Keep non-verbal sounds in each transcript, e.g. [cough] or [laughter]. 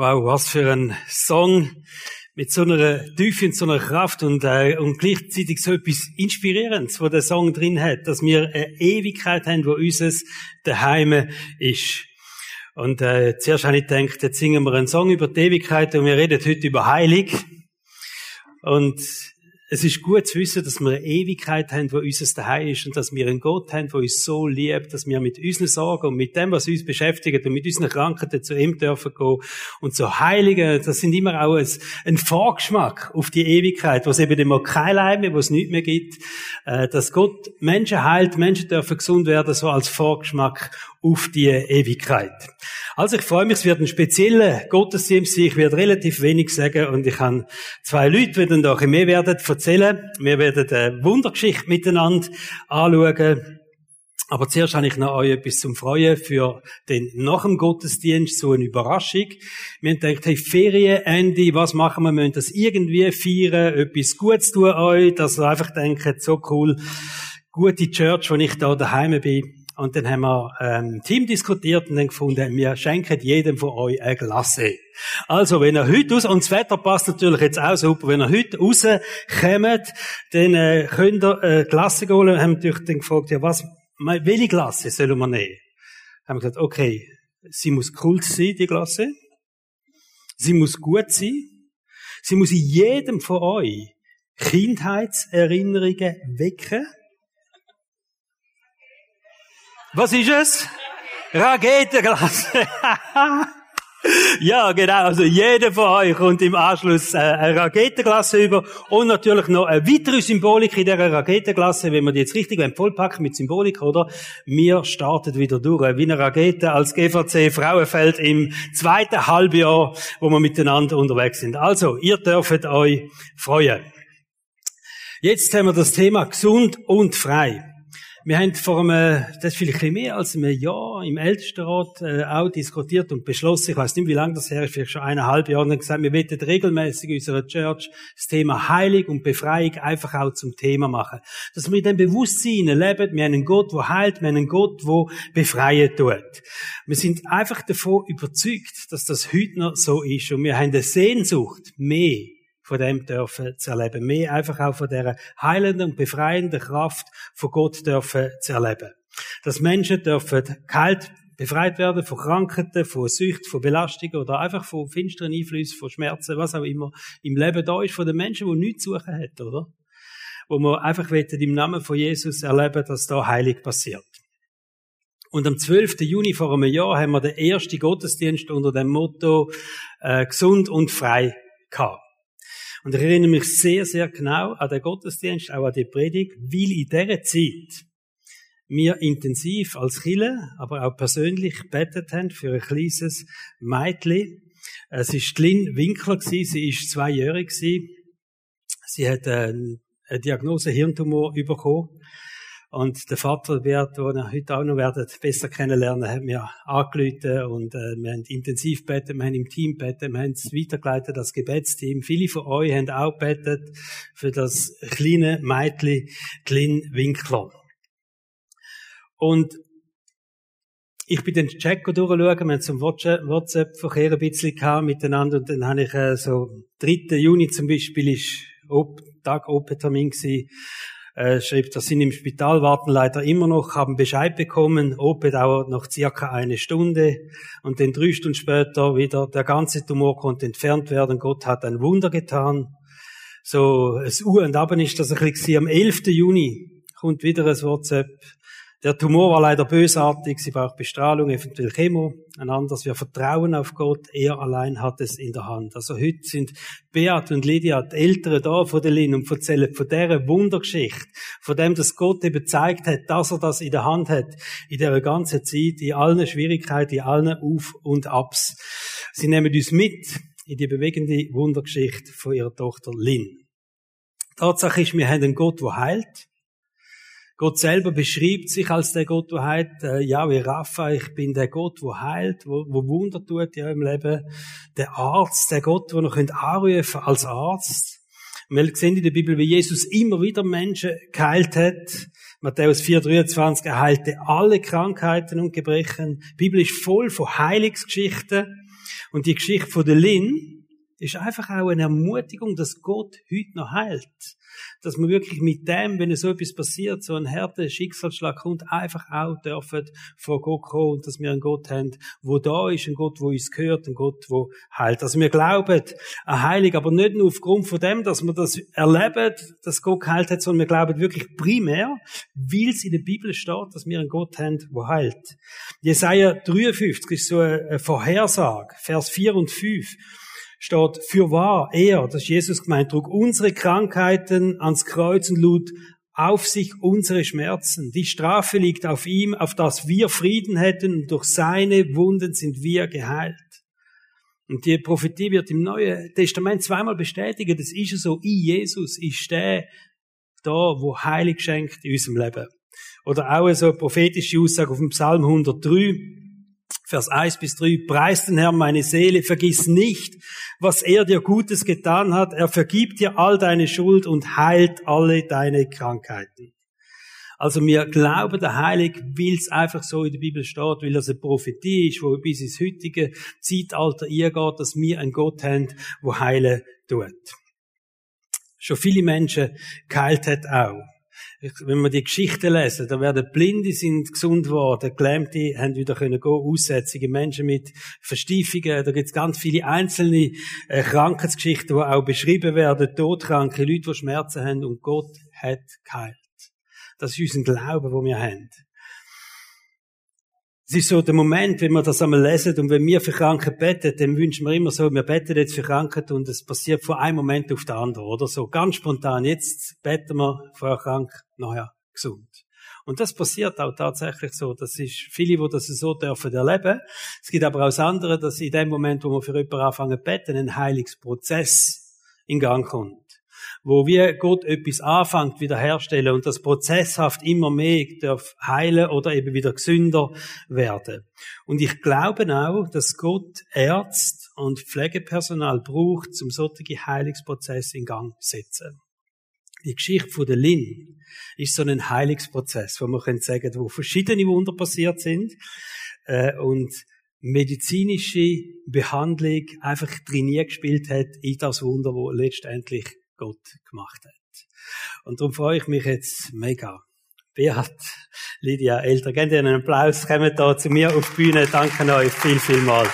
Wow, was für ein Song mit so einer Tiefe und so einer Kraft und, äh, und gleichzeitig so etwas Inspirierendes, wo der Song drin hat, dass wir eine Ewigkeit haben, wo unseres daheim ist. Und äh, zuerst habe ich gedacht, jetzt singen wir einen Song über die Ewigkeit und wir reden heute über Heilig. Und es ist gut zu wissen, dass wir eine Ewigkeit haben, wo unser Daheim ist und dass wir einen Gott haben, der uns so liebt, dass wir mit unseren Sorgen und mit dem, was uns beschäftigt und mit unseren Krankheiten zu ihm dürfen gehen. Und so Heiligen, das sind immer auch ein, ein Vorgeschmack auf die Ewigkeit, wo es eben immer kein Leid mehr, wo es nichts mehr gibt, äh, dass Gott Menschen heilt, Menschen dürfen gesund werden, so als Vorgeschmack auf die Ewigkeit. Also ich freue mich, es wird ein spezieller Gottesdienst sein. Ich werde relativ wenig sagen und ich habe zwei Leute, die dann da mehr werden erzählen. Wir werden eine Wundergeschichte miteinander anschauen. Aber zuerst habe ich noch euch etwas zum Freuen für den nach dem Gottesdienst, so eine Überraschung. Wir haben gedacht, hey, Ferienende, was machen wir? Wir müssen das irgendwie feiern, etwas Gutes tun euch, dass ihr einfach denkt, so cool, gute Church, wo ich da daheim bin. Und dann haben wir ähm, im Team diskutiert und dann gefunden, wir schenken jedem von euch eine Glasse. Also, wenn ihr heute raus, und das Wetter passt natürlich jetzt auch super, wenn ihr heute rauskommt, dann äh, könnt ihr äh, Glasse holen. Wir haben natürlich dann gefragt, ja, was, welche Glasse sollen wir nehmen? Haben wir gesagt, okay, sie muss cool sein, die Glasse. Sie muss gut sein. Sie muss in jedem von euch Kindheitserinnerungen wecken. Was ist es? Raketenglas. [laughs] ja, genau. Also jeder von euch kommt im Anschluss äh, eine Raketenglasse über und natürlich noch eine weitere Symbolik in dieser Raketenglasse, wenn wir die jetzt richtig vollpacken mit Symbolik, oder? Wir starten wieder durch, wie eine Rakete als GVC Frauenfeld im zweiten Halbjahr, wo wir miteinander unterwegs sind. Also, ihr dürft euch freuen. Jetzt haben wir das Thema gesund und frei. Wir haben vor einem, das ist vielleicht ein mehr als einem Jahr im Ältestenrat äh, auch diskutiert und beschlossen, ich weiß nicht, wie lange das her ist, vielleicht schon eineinhalb Jahre, und gesagt, wir wollen regelmäßig in unserer Church das Thema Heilig und Befreiung einfach auch zum Thema machen. Dass wir in dem Bewusstsein leben, wir haben einen Gott, der heilt, wir haben einen Gott, der befreien tut. Wir sind einfach davon überzeugt, dass das heute noch so ist und wir haben eine Sehnsucht, mehr von dem dürfen zu erleben. Mehr einfach auch von der heilenden und befreienden Kraft von Gott dürfen zu erleben. Dass Menschen dürfen geheilt, befreit werden von Krankheiten, von Sucht, von Belastungen oder einfach von finsteren Einflüssen, von Schmerzen, was auch immer im Leben da ist, von den Menschen, die nichts zu suchen hat, oder? Wo wir einfach im Namen von Jesus erleben, dass da heilig passiert. Und am 12. Juni vor einem Jahr haben wir den ersten Gottesdienst unter dem Motto äh, gesund und frei gehabt. Und ich erinnere mich sehr, sehr genau an den Gottesdienst, auch an die Predigt, weil in dieser Zeit wir intensiv als Chile, aber auch persönlich betet haben für ein kleines Mädchen. Es ist Lynn Winkler gewesen, sie ist zweijährig gewesen. Sie hat eine Diagnose Hirntumor bekommen. Und der Vater wird, den ihr heute auch noch werdet besser kennenlernen, hat mir angerufen und äh, wir haben intensiv betet, wir haben im Team betet, wir haben es weitergeleitet, das Gebetsteam. Viele von euch haben auch betet für das kleine Mädchen, Glyn Winkler. Und ich bin den Check durchschauen, wir haben zum WhatsApp-Verkehr ein bisschen gehabt miteinander und dann habe ich äh, so 3. Juni zum Beispiel ist Tag Open-Termin gewesen äh, schrieb, dass sind im Spital, warten leider immer noch, haben Bescheid bekommen, OP dauert noch circa eine Stunde und dann drei Stunden später wieder, der ganze Tumor konnte entfernt werden, Gott hat ein Wunder getan. So, es U und Ab ist das ein bisschen am 11. Juni kommt wieder ein WhatsApp, der Tumor war leider bösartig, sie braucht Bestrahlung, eventuell Chemo. Ein anderes, wir vertrauen auf Gott, er allein hat es in der Hand. Also heute sind Beat und Lydia, die Älteren da von der Lin und erzählen von dieser Wundergeschichte, von dem, dass Gott eben gezeigt hat, dass er das in der Hand hat, in der ganzen Zeit, in allen Schwierigkeiten, in allen Auf- und Abs. Sie nehmen uns mit in die bewegende Wundergeschichte von ihrer Tochter Lin. Tatsache ist, wir haben einen Gott, der heilt. Gott selber beschreibt sich als der Gott, der heilt. Äh, ja, wie Rapha, ich bin der Gott, der heilt, wo, wo Wunder tut in eurem Leben. Der Arzt, der Gott, der noch anrufen als Arzt. wir sehen in der Bibel, wie Jesus immer wieder Menschen geheilt hat. Matthäus 4,23, er heilte alle Krankheiten und Gebrechen. Die Bibel ist voll von Heilungsgeschichten. Und die Geschichte von der Lynn, ist einfach auch eine Ermutigung, dass Gott heute noch heilt. Dass man wirklich mit dem, wenn so etwas passiert, so ein härter Schicksalsschlag kommt, einfach auch dürfen vor Gott kommen und dass wir einen Gott haben, wo da ist, ein Gott, wo uns gehört, ein Gott, wo heilt. Also wir glauben an Heilig, aber nicht nur aufgrund von dem, dass wir das erleben, dass Gott geheilt hat, sondern wir glauben wirklich primär, weil es in der Bibel steht, dass wir einen Gott haben, wo heilt. Jesaja 53 ist so eine Vorhersage, Vers 4 und 5 steht, für wahr, er, das ist Jesus gemeint, trug unsere Krankheiten ans Kreuz und lud auf sich unsere Schmerzen. Die Strafe liegt auf ihm, auf das wir Frieden hätten und durch seine Wunden sind wir geheilt. Und die Prophetie wird im Neuen Testament zweimal bestätigt. Das ist so, in Jesus ist der da, wo Heilig schenkt in unserem Leben. Oder auch so eine prophetische Aussage auf dem Psalm 103. Vers 1 bis 3, preis den Herrn meine Seele, vergiss nicht, was er dir Gutes getan hat. Er vergibt dir all deine Schuld und heilt alle deine Krankheiten. Also wir glauben, der Heilig will es einfach so in der Bibel steht, weil das eine Prophetie ist, wo bis ins heutige Zeitalter ihr geht, dass wir einen Gott haben, wo heilen tut. Schon viele Menschen geheilt hat auch wenn wir die Geschichten lesen, da werden Blinde sind gesund worden, Gelähmte haben wieder können gehen, Aussätzige, Menschen mit Verstiefungen, da gibt es ganz viele einzelne äh, Krankheitsgeschichten, die auch beschrieben werden, todkranke Leute, die Schmerzen haben und Gott hat geheilt. Das ist unser Glaube, wo wir haben. Es ist so der Moment, wenn wir das einmal lesen und wenn wir für Kranke beten, dann wünschen wir immer so, wir beten jetzt für Kranke und es passiert von einem Moment auf den anderen, oder so. Ganz spontan. Jetzt beten wir vorher krank, nachher gesund. Und das passiert auch tatsächlich so. Das ist viele, die das so dürfen erleben. Es gibt aber auch andere, dass in dem Moment, wo wir für jemanden anfangen zu beten, ein Heilungsprozess in Gang kommt wo wir Gott etwas anfängt wiederherstellen und das prozesshaft immer mehr darf heilen oder eben wieder gesünder werden. Und ich glaube auch, dass Gott Ärzte und Pflegepersonal braucht, um solche Heilungsprozesse in Gang zu setzen. Die Geschichte von der Lin ist so ein Heilungsprozess, wo man sagen kann, wo verschiedene Wunder passiert sind äh, und medizinische Behandlung einfach trainiert gespielt hat in das Wunder, wo letztendlich Gott gemacht hat. Und darum freue ich mich jetzt mega. Beat, Lydia, Eltern, gebt ihnen einen Applaus, kommt da zu mir auf die Bühne. Danke euch viel, viel mal.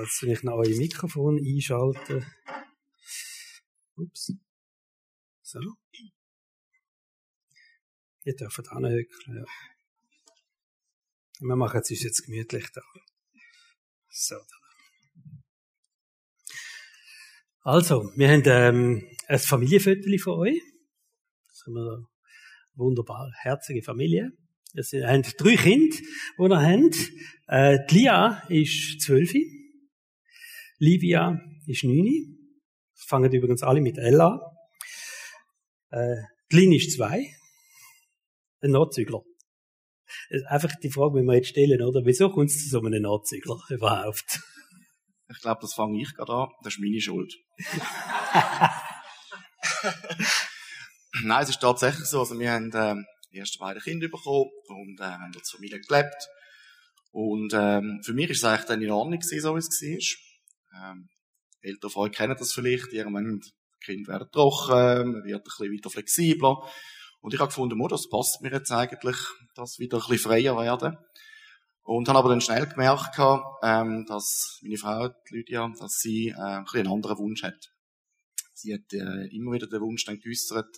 Jetzt will ich noch euer Mikrofon einschalten. Ups. So. Ihr dürft anhöckeln, ja. Wir machen es uns jetzt gemütlich da. So. Also, wir haben ähm, ein Familienfoto von euch. Das haben wir wunderbar herzige Familie. Wir haben drei Kinder, die wir haben. Äh, die Lia ist zwölf. Livia ist neun. Fangen übrigens alle mit L an. Äh, die Lin ist zwei. Ein Notzügler. Einfach die Frage, die wir jetzt stellen, oder? Wieso kommt es zu so einem Nachzügler [laughs] überhaupt? Ich glaube, das fange ich gerade an. Das ist meine Schuld. [laughs] Nein, es ist tatsächlich so. Also wir haben ähm, die ersten beiden Kinder bekommen und äh, haben als Familie gelebt. Und ähm, für mich ist es eigentlich dann in Ordnung gewesen, so wie es war. Ähm, Eltern von euch kennen das vielleicht. Irgendwann Kinder werden trocken, man wird ein bisschen weiter flexibler. Und ich habe gefunden, oh, das passt mir jetzt eigentlich, das wieder ein bisschen freier werden. Und habe aber dann schnell gemerkt, ähm, dass meine Frau, Lydia, dass sie äh, ein bisschen einen anderen Wunsch hat. Sie hat äh, immer wieder den Wunsch dann geäußert,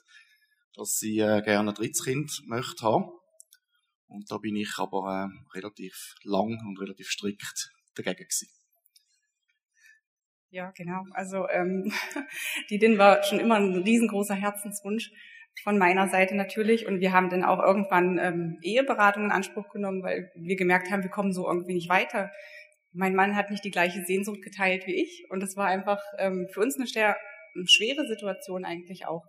dass sie äh, gerne ein drittes Kind möchte haben. Und da bin ich aber äh, relativ lang und relativ strikt dagegen gewesen. Ja, genau. Also ähm, [laughs] die Din war schon immer ein riesengroßer Herzenswunsch von meiner Seite natürlich. Und wir haben dann auch irgendwann ähm, Eheberatung in Anspruch genommen, weil wir gemerkt haben, wir kommen so irgendwie nicht weiter. Mein Mann hat nicht die gleiche Sehnsucht geteilt wie ich. Und das war einfach ähm, für uns eine, eine schwere Situation eigentlich auch.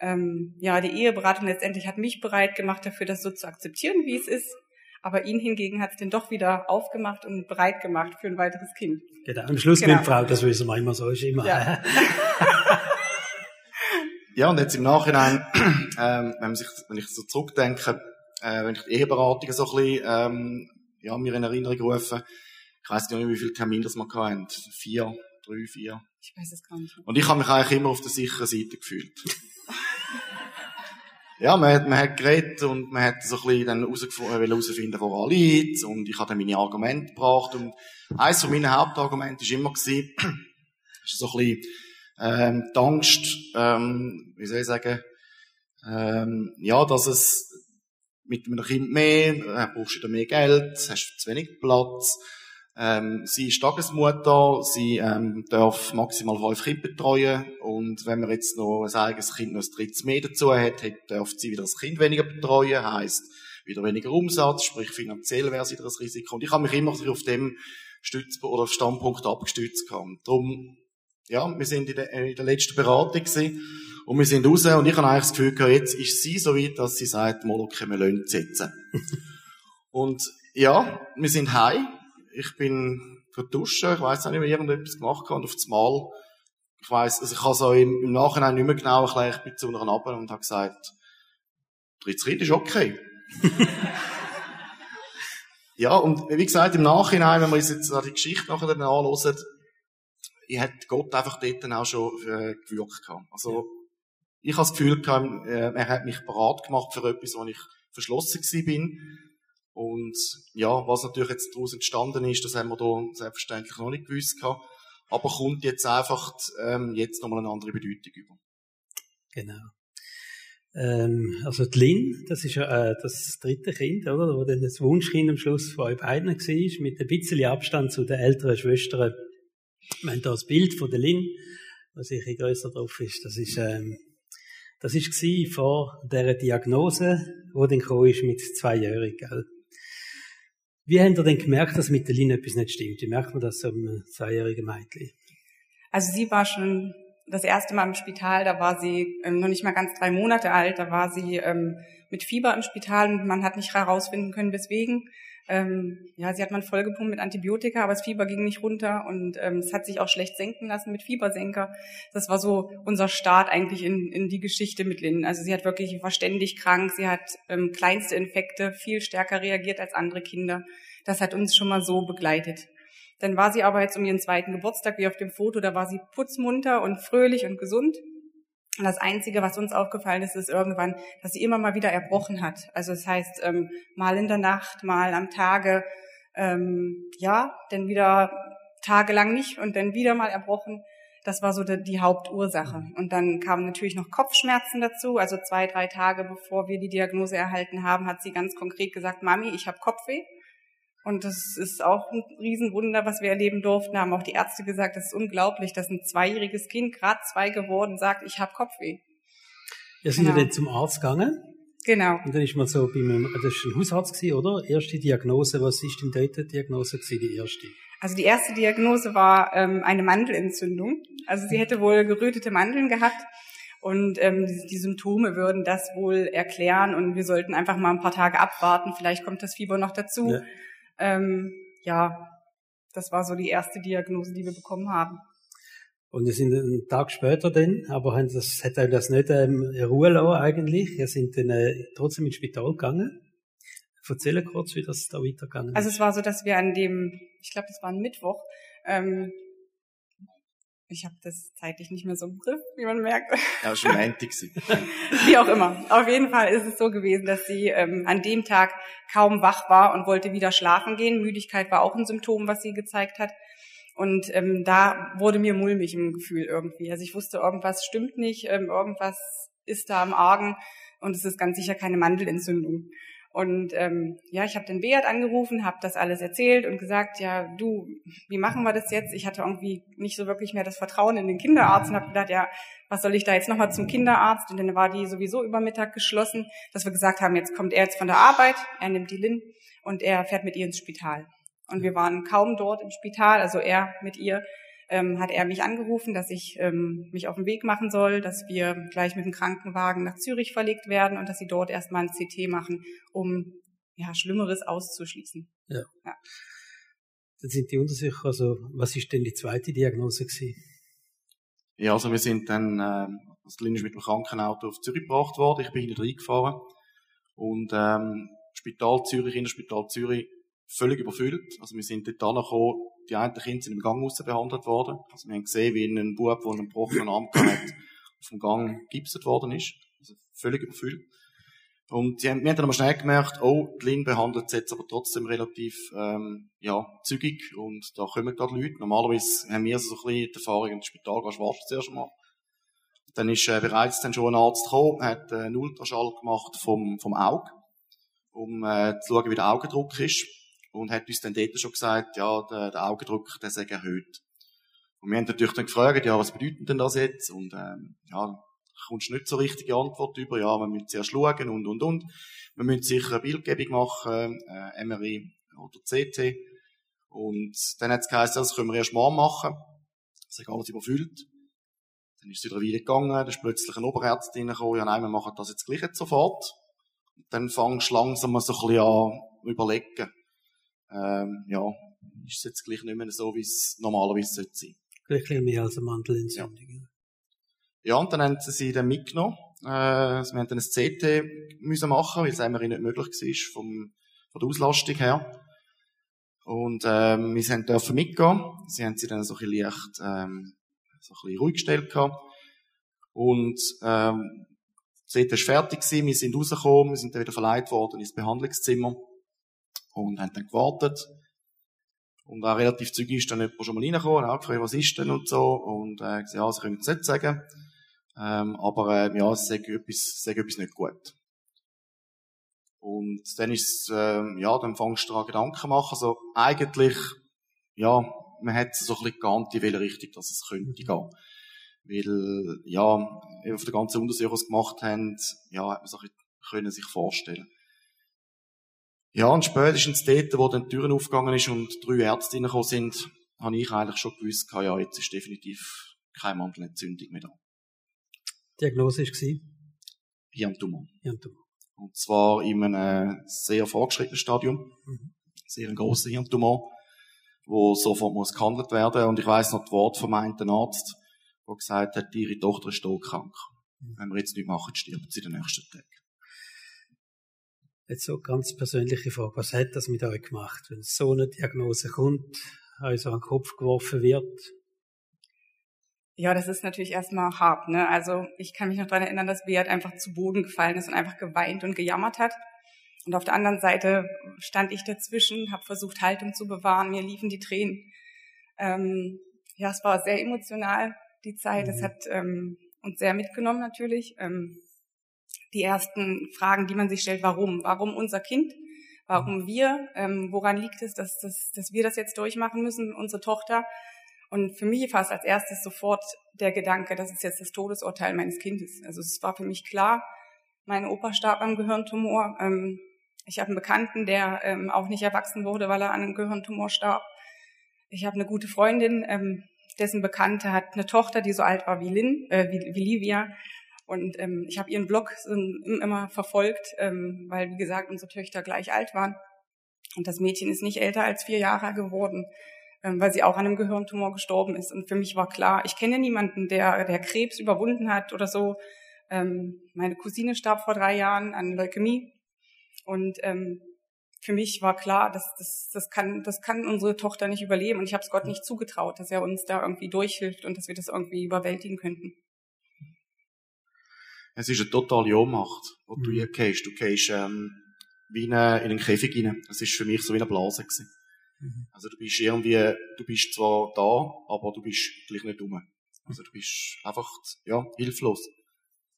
Ähm, ja, die Eheberatung letztendlich hat mich bereit gemacht dafür, das so zu akzeptieren, wie es ist. Aber ihn hingegen hat es dann doch wieder aufgemacht und bereit gemacht für ein weiteres Kind. Genau, am Schluss genau. mit Frau, das wissen wir immer so, ist immer. Ja. [laughs] Ja, und jetzt im Nachhinein, [clears throat] ähm, wenn, man sich, wenn ich so zurückdenke, äh, wenn ich die Eheberatungen so ein bisschen, ähm, ja, mir in Erinnerung rufe, ich weiss gar nicht, wie viele Termine das wir hatten. Vier, drei, vier. Ich weiß es gar nicht. Und ich habe mich eigentlich immer auf der sicheren Seite gefühlt. Ja, man hat, man hat geredet und man hat so ein bisschen dann herausfinden, woran liegt. Und ich habe dann meine Argumente gebracht. Und eines von meinen Hauptargumenten war immer, gewesen, [clears throat] ist so ein bisschen, ähm, die Angst, ähm, wie soll ich sagen, ähm, ja, dass es mit einem Kind mehr, äh, brauchst du mehr Geld, hast zu wenig Platz, ähm, sie ist Tagesmutter, sie ähm, darf maximal fünf Kinder betreuen und wenn man jetzt noch ein eigenes Kind noch ein drittes mehr dazu hat, hat darf sie wieder das Kind weniger betreuen, heisst wieder weniger Umsatz, sprich finanziell wäre es wieder ein Risiko. Und ich habe mich immer auf dem Stütz oder Standpunkt abgestützt gehabt. Darum, ja, wir sind in der, in der letzten Beratung gewesen, und wir sind raus und ich habe eigentlich das Gefühl gehabt, jetzt ist sie so weit, dass sie sagt, mal okay, wir lassen setzen. [laughs] und ja, wir sind heim ich bin verduschen, ich weiß nicht mehr, irgendetwas gemacht und auf das Mal, ich weiß, also ich habe so im, im Nachhinein nicht mehr genau erklärt, ich bin zu einer runter und habe gesagt, Kind ist okay. [laughs] ja, und wie gesagt, im Nachhinein, wenn wir uns jetzt die Geschichte nachher dann anhören, ich hat Gott einfach dort auch schon äh, gewirkt gehabt. Also, ich habe das Gefühl gehabt, äh, er hat mich bereit gemacht für etwas, wo ich verschlossen gewesen bin. Und ja, was natürlich jetzt daraus entstanden ist, das haben wir da selbstverständlich noch nicht gewusst gehabt. Aber kommt jetzt einfach ähm, jetzt nochmal eine andere Bedeutung über. Genau. Ähm, also die Lynn, das ist ja äh, das dritte Kind, oder? Wo dann das Wunschkind am Schluss von euch beiden war, mit ein bisschen Abstand zu den älteren Schwestern. Wir haben hier das Bild von der Lynn, was sicher grösser drauf ist. Das ist, ähm, das ist vor der Diagnose, die dann kam, ist mit zweijährig, gell? Wie habt ihr denn gemerkt, dass mit der Lin etwas nicht stimmt? Wie merkt man das so einem zweijährigen Mädchen? Also sie war schon das erste Mal im Spital, da war sie ähm, noch nicht mal ganz drei Monate alt, da war sie ähm, mit Fieber im Spital und man hat nicht herausfinden können, weswegen. Ähm, ja, sie hat man vollgepumpt mit Antibiotika, aber das Fieber ging nicht runter und ähm, es hat sich auch schlecht senken lassen mit Fiebersenker. Das war so unser Start eigentlich in, in die Geschichte mit Lynn. Also sie hat wirklich, war ständig krank, sie hat ähm, kleinste Infekte viel stärker reagiert als andere Kinder. Das hat uns schon mal so begleitet. Dann war sie aber jetzt um ihren zweiten Geburtstag, wie auf dem Foto, da war sie putzmunter und fröhlich und gesund. Und das Einzige, was uns aufgefallen ist, ist irgendwann, dass sie immer mal wieder erbrochen hat. Also das heißt, ähm, mal in der Nacht, mal am Tage, ähm, ja, dann wieder tagelang nicht und dann wieder mal erbrochen. Das war so die, die Hauptursache. Und dann kamen natürlich noch Kopfschmerzen dazu. Also zwei, drei Tage bevor wir die Diagnose erhalten haben, hat sie ganz konkret gesagt, Mami, ich habe Kopfweh. Und das ist auch ein Riesenwunder, was wir erleben durften. Haben auch die Ärzte gesagt, das ist unglaublich, dass ein zweijähriges Kind, gerade zwei geworden, sagt, ich habe Kopfweh. Ja, sind genau. ja dann zum Arzt gegangen. Genau. Und dann ist man so beim, das ist ein Hausarzt gewesen, oder? Erste Diagnose, was ist denn dort die Diagnose gewesen, die erste? Also die erste Diagnose war ähm, eine Mandelentzündung. Also sie hätte wohl gerötete Mandeln gehabt. Und ähm, die, die Symptome würden das wohl erklären und wir sollten einfach mal ein paar Tage abwarten. Vielleicht kommt das Fieber noch dazu. Ja. Ähm, ja, das war so die erste Diagnose, die wir bekommen haben. Und wir sind einen Tag später dann, aber haben das, hat euch das nicht ähm, in Ruhe lassen eigentlich. Wir sind dann äh, trotzdem ins Spital gegangen. Erzähl kurz, wie das da weitergegangen ist. Also es war so, dass wir an dem, ich glaube, das war ein Mittwoch, ähm, ich habe das zeitlich nicht mehr so im Griff, wie man merkt. Ja, schon Montag [laughs] Wie auch immer. Auf jeden Fall ist es so gewesen, dass sie ähm, an dem Tag kaum wach war und wollte wieder schlafen gehen. Müdigkeit war auch ein Symptom, was sie gezeigt hat. Und ähm, da wurde mir mulmig im Gefühl irgendwie. Also ich wusste, irgendwas stimmt nicht, ähm, irgendwas ist da am Argen und es ist ganz sicher keine Mandelentzündung. Und ähm, ja, ich habe den Beat angerufen, habe das alles erzählt und gesagt, ja, du, wie machen wir das jetzt? Ich hatte irgendwie nicht so wirklich mehr das Vertrauen in den Kinderarzt und habe gedacht, ja, was soll ich da jetzt nochmal zum Kinderarzt? Und dann war die sowieso über Mittag geschlossen, dass wir gesagt haben, jetzt kommt er jetzt von der Arbeit, er nimmt die Lin und er fährt mit ihr ins Spital. Und wir waren kaum dort im Spital, also er mit ihr ähm, hat er mich angerufen, dass ich ähm, mich auf den Weg machen soll, dass wir gleich mit dem Krankenwagen nach Zürich verlegt werden und dass sie dort erstmal ein CT machen, um ja, Schlimmeres auszuschließen. Ja. ja. Dann sind die sich, also was ist denn die zweite Diagnose gewesen? Ja, also wir sind dann äh, Lin ist mit dem Krankenauto auf Zürich gebracht worden. Ich bin hinten reingefahren. Und, ähm, Spital Zürich, Innerspital Zürich, völlig überfüllt. Also, wir sind dort angekommen. Die einen Kinder sind im Gang raus behandelt worden. Also, wir haben gesehen, wie ein Bub, der einen gebrochenen Arm hat, auf dem Gang gipset worden ist. Also, völlig überfüllt. Und die haben, wir haben dann aber schnell gemerkt, oh, die Lin behandelt es jetzt aber trotzdem relativ, ähm, ja, zügig und da kommen gerade Leute. Normalerweise haben wir so ein bisschen die Erfahrung, ins Spital gehst, wartest zuerst mal. Dann ist äh, bereits dann schon ein Arzt gekommen, hat äh, einen Ultraschall gemacht vom, vom Auge, um äh, zu schauen, wie der Augendruck ist. Und hat uns dann dort schon gesagt, ja, der, der Augendruck, der sei erhöht. Und wir haben natürlich dann gefragt, ja, was bedeutet denn das jetzt? Und ähm, ja, kommst nicht so richtige Antwort über, ja, wir müssen zuerst schauen und, und, und. Wir müssen sicher eine Bildgebung machen, äh, MRI oder CT. Und dann hat es geheißen, das können wir erst morgen machen. Das ist alles überfüllt. Dann ist es wieder wieder gegangen, da ist plötzlich ein Oberarzt reingekommen, ja nein, wir machen das jetzt gleich jetzt sofort. Und dann fangst du langsam so ein bisschen an überlegen, ähm, ja, ist es jetzt gleich nicht mehr so, wie es normalerweise sollte sein. Gleich mehr als eine Mandelentzündung. Ja. Ja, und dann haben sie sie dann mitgenommen. Äh, wir haben dann ein CT müssen machen, weil es einfach nicht möglich war vom, von der Auslastung her. Und ähm, wir dürfen mitgehen. Sie haben sie dann so ein bisschen leicht, ähm, so ein bisschen ruhig gestellt gehabt. Und ähm, das CT war fertig gewesen, wir sind rausgekommen, wir sind dann wieder verleiht worden ins Behandlungszimmer und haben dann gewartet. Und auch relativ zügig ist dann jemand schon mal reingekommen, auch gefragt, was ist denn und so. Und äh, gesagt, ja, sie können es nicht sagen. Ähm, aber äh, ja, es sagt etwas, sagt etwas nicht gut. Und dann ist ähm, ja, dann fangst du daran Gedanken machen. Also eigentlich, ja, man hat so ein bisschen geahnt, in welche Richtung dass es könnte gehen. Weil, ja, auf der ganzen Untersuchung, sie gemacht haben, ja, hat man sich können sich vorstellen. Ja, und spätestens dort, wo dann die Türen aufgegangen ist und drei Ärzte reingekommen sind, habe ich eigentlich schon gewusst, ja, jetzt ist definitiv keine Mandelentzündung mehr da. Diagnose war? Hirntumor. Hirntumor. Und zwar in einem sehr fortgeschrittenen Stadium. Mhm. Sehr ein grosser Hirntumor, wo sofort muss gehandelt werden. Und ich weiss noch das Wort vom einen Arzt, der gesagt hat, ihre Tochter ist todkrank. Mhm. Wenn wir jetzt nicht machen, stirbt sie den nächsten Tag. Jetzt so ganz persönliche Frage. Was hat das mit euch gemacht, wenn so eine Diagnose kommt, euch so an den Kopf geworfen wird? Ja, das ist natürlich erstmal hart. Ne? Also ich kann mich noch daran erinnern, dass Beat einfach zu Boden gefallen ist und einfach geweint und gejammert hat. Und auf der anderen Seite stand ich dazwischen, habe versucht, Haltung zu bewahren, mir liefen die Tränen. Ähm, ja, es war sehr emotional, die Zeit. Es mhm. hat ähm, uns sehr mitgenommen natürlich. Ähm, die ersten Fragen, die man sich stellt, warum? Warum unser Kind? Warum mhm. wir? Ähm, woran liegt es, dass, dass, dass wir das jetzt durchmachen müssen, unsere Tochter? Und für mich es als erstes sofort der Gedanke, das ist jetzt das Todesurteil meines Kindes. Also es war für mich klar, mein Opa starb am Gehirntumor. Ähm, ich habe einen Bekannten, der ähm, auch nicht erwachsen wurde, weil er an einem Gehirntumor starb. Ich habe eine gute Freundin, ähm, dessen Bekannte hat eine Tochter, die so alt war wie Lynn, äh, wie, wie Livia. Und ähm, ich habe ihren Blog immer verfolgt, ähm, weil, wie gesagt, unsere Töchter gleich alt waren. Und das Mädchen ist nicht älter als vier Jahre geworden, ähm, weil sie auch an einem Gehirntumor gestorben ist. Und für mich war klar, ich kenne niemanden, der, der Krebs überwunden hat oder so. Ähm, meine Cousine starb vor drei Jahren an Leukämie. Und ähm, für mich war klar, dass das, das, kann, das kann unsere Tochter nicht überleben. Und ich habe es Gott nicht zugetraut, dass er uns da irgendwie durchhilft und dass wir das irgendwie überwältigen könnten. Es ist eine totale Ohnmacht, die du mhm. hier gehst. Du gehst ähm, wie in, eine, in einen Käfig rein. Es ist für mich so wie eine Blase gewesen. Mhm. Also du bist irgendwie, du bist zwar da, aber du bist gleich nicht dumm. Also du bist einfach, ja, hilflos.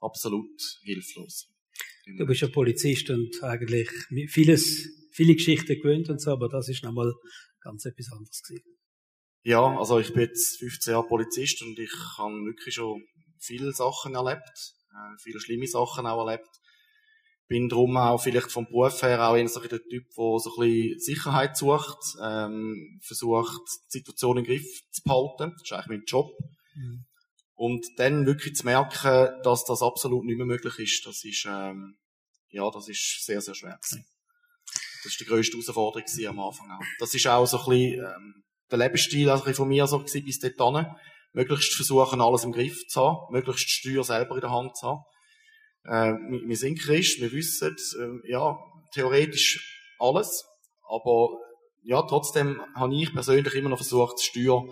Absolut hilflos. Du bist ja Polizist und eigentlich vieles, viele Geschichten gewöhnt und so, aber das ist nochmal ganz etwas anderes gewesen. Ja, also ich bin jetzt 15 Jahre Polizist und ich habe wirklich schon viele Sachen erlebt äh, viele schlimme Sachen auch erlebt. Bin drum auch vielleicht vom Beruf her auch eher so der Typ, der so ein bisschen Sicherheit sucht, ähm, versucht, die Situation im Griff zu behalten. Das ist eigentlich mein Job. Mhm. Und dann wirklich zu merken, dass das absolut nicht mehr möglich ist, das ist, ähm, ja, das ist sehr, sehr schwer gewesen. Das ist die grösste Herausforderung am Anfang auch. Das ist auch so ein bisschen, ähm, der Lebensstil also von mir so gewesen bis dahin. Möglichst versuchen, alles im Griff zu haben, möglichst die Steuer selber in der Hand zu haben. Äh, wir, sind Christ, wir wissen, äh, ja, theoretisch alles, aber ja, trotzdem habe ich persönlich immer noch versucht, die Steuer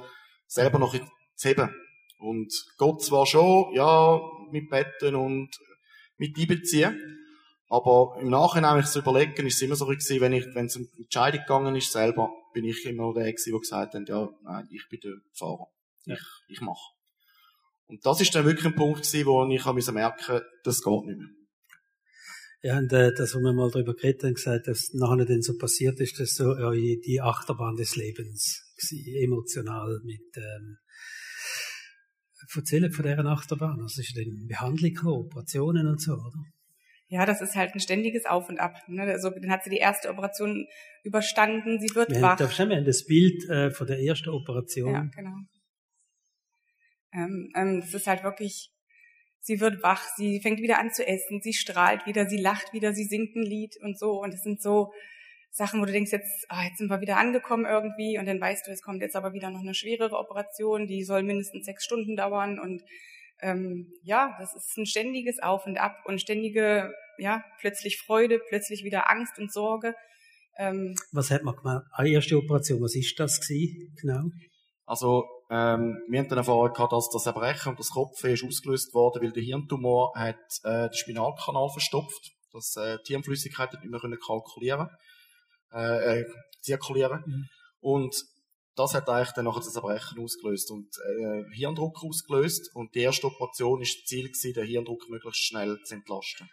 selber noch zu heben. Und Gott zwar schon, ja, mit Betten und mit einbeziehen, aber im Nachhinein, wenn ich es überlegen, ist es immer so gewesen, wenn ich, wenn es um die Entscheidung gegangen ist, selber, bin ich immer der der gesagt hat, ja, nein, ich bin der Fahrer. Ich, ich mache. Und das ist dann wirklich ein Punkt gewesen, wo ich habe merken, das geht nicht mehr. Ja, und äh, das, wo wir mal darüber geredet haben, gesagt, dass nachher dann so passiert ist, dass so ja, die Achterbahn des Lebens gewesen, emotional mit ähm, Erzählen von dieser Achterbahn. Also ist dann Behandlung, Operationen und so, oder? Ja, das ist halt ein ständiges Auf und Ab. Ne? Also, dann hat sie die erste Operation überstanden, sie wird wir wach. Haben, wir haben das Bild äh, von der ersten Operation. Ja, genau. Ähm, ähm, das ist halt wirklich, sie wird wach, sie fängt wieder an zu essen, sie strahlt wieder, sie lacht wieder, sie singt ein Lied und so. Und es sind so Sachen, wo du denkst, jetzt, ah, jetzt sind wir wieder angekommen irgendwie und dann weißt du, es kommt jetzt aber wieder noch eine schwerere Operation, die soll mindestens sechs Stunden dauern und ähm, ja, das ist ein ständiges Auf und Ab und ständige, ja, plötzlich Freude, plötzlich wieder Angst und Sorge. Ähm, was hat man gemacht? Eine erste Operation, was ist das gewesen, genau? Also ähm, wir haben dann erfahren, dass das Erbrechen und das Kopf ist ausgelöst worden, weil der Hirntumor hat äh, den Spinalkanal verstopft, dass äh, die Hirnflüssigkeit nicht mehr können kalkulieren, äh, äh, zirkulieren. Mhm. Und das hat eigentlich dann nachher das Erbrechen ausgelöst und äh, Hirndruck ausgelöst. Und die erste Operation ist das Ziel gewesen, den Hirndruck möglichst schnell zu entlasten.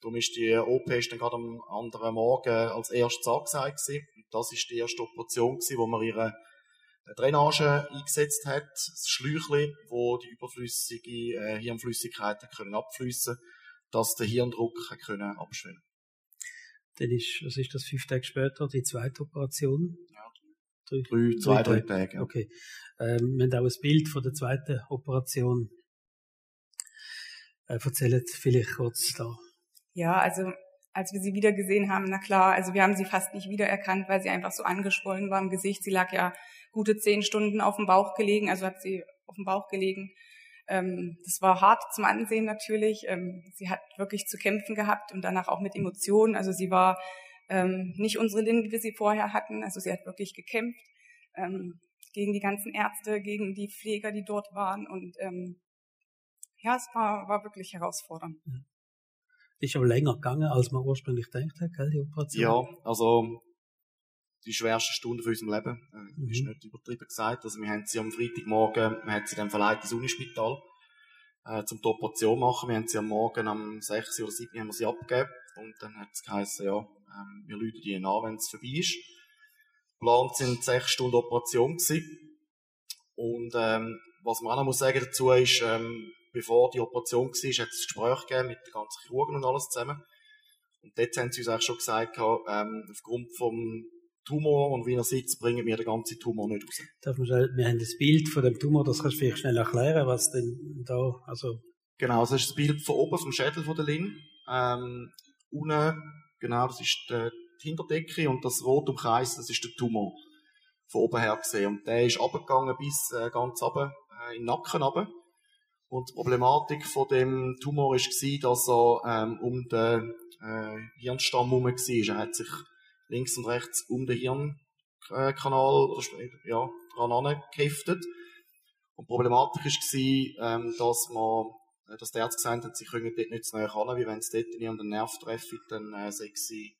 Darum ist die OP ist dann gerade am anderen Morgen als erstes angesagt gewesen. Und das ist die erste Operation gewesen, wo man ihre Drainage eingesetzt hat, das Schläuchli, wo die überflüssige äh, Hirnflüssigkeiten können abfließen, dass der Hirndruck können abschwellen. Dann ist, was ist das fünf Tage später die zweite Operation? Ja, drei, drei zwei, drei Tage. Ja. Okay. Ähm, wir haben auch ein Bild von der zweiten Operation. Äh, erzählt vielleicht kurz da. Ja, also als wir sie wieder gesehen haben, na klar, also wir haben sie fast nicht wiedererkannt, weil sie einfach so angeschwollen war im Gesicht. Sie lag ja gute zehn Stunden auf dem Bauch gelegen, also hat sie auf dem Bauch gelegen. Ähm, das war hart zum Ansehen natürlich. Ähm, sie hat wirklich zu kämpfen gehabt und danach auch mit Emotionen. Also sie war ähm, nicht unsere Linde, wie wir sie vorher hatten. Also sie hat wirklich gekämpft gegen die ganzen Ärzte, gegen die Pfleger, die dort waren. Und ja, es war, war wirklich herausfordernd. Ist aber länger gegangen, als man ursprünglich gedacht hat, gell, die Operation? Ja, also die schwerste Stunde von unserem Leben. Äh, mhm. Ist nicht übertrieben gesagt. Also wir haben sie am Freitagmorgen, wir haben sie dann verleiht ins Unispital, äh, zum die Operation machen. Wir haben sie am Morgen am 6 oder 7 haben wir sie abgegeben. Und dann hat es geheißen, ja, ähm, wir läuten die an, wenn es vorbei ist. Geplant sind 6 Stunden Operation gewesen. Und, ähm, was man auch noch muss sagen dazu ist, ähm, bevor die Operation war, hat es ein Gespräch gegeben mit den ganzen Chirurgen und alles zusammen. Und dort haben sie uns auch schon gesagt, ähm, aufgrund vom Tumor und wie er sitzt, bringen wir den ganzen Tumor nicht raus. Darf man schnell, wir haben das Bild von dem Tumor, das kannst du vielleicht schnell erklären, was denn da, also... Genau, das ist das Bild von oben, vom Schädel von der Lin. Ähm, unten, genau, das ist die, Hinterdecke und das rot umkreis, das ist der Tumor. Von oben her gesehen. Und der ist abgegangen bis äh, ganz runter, äh, in den Nacken runter. Und die Problematik von dem Tumor war, dass er ähm, um den äh, Hirnstamm herum war. Er hat sich links und rechts um den Hirnkanal ja, dran angeheftet. Und problematisch war, ähm, dass man, äh, dass die Ärzte gesagt haben, sie können dort nicht zu nahe ran, wie wenn es dort in ihren Nerv treffen, dann äh, sei sie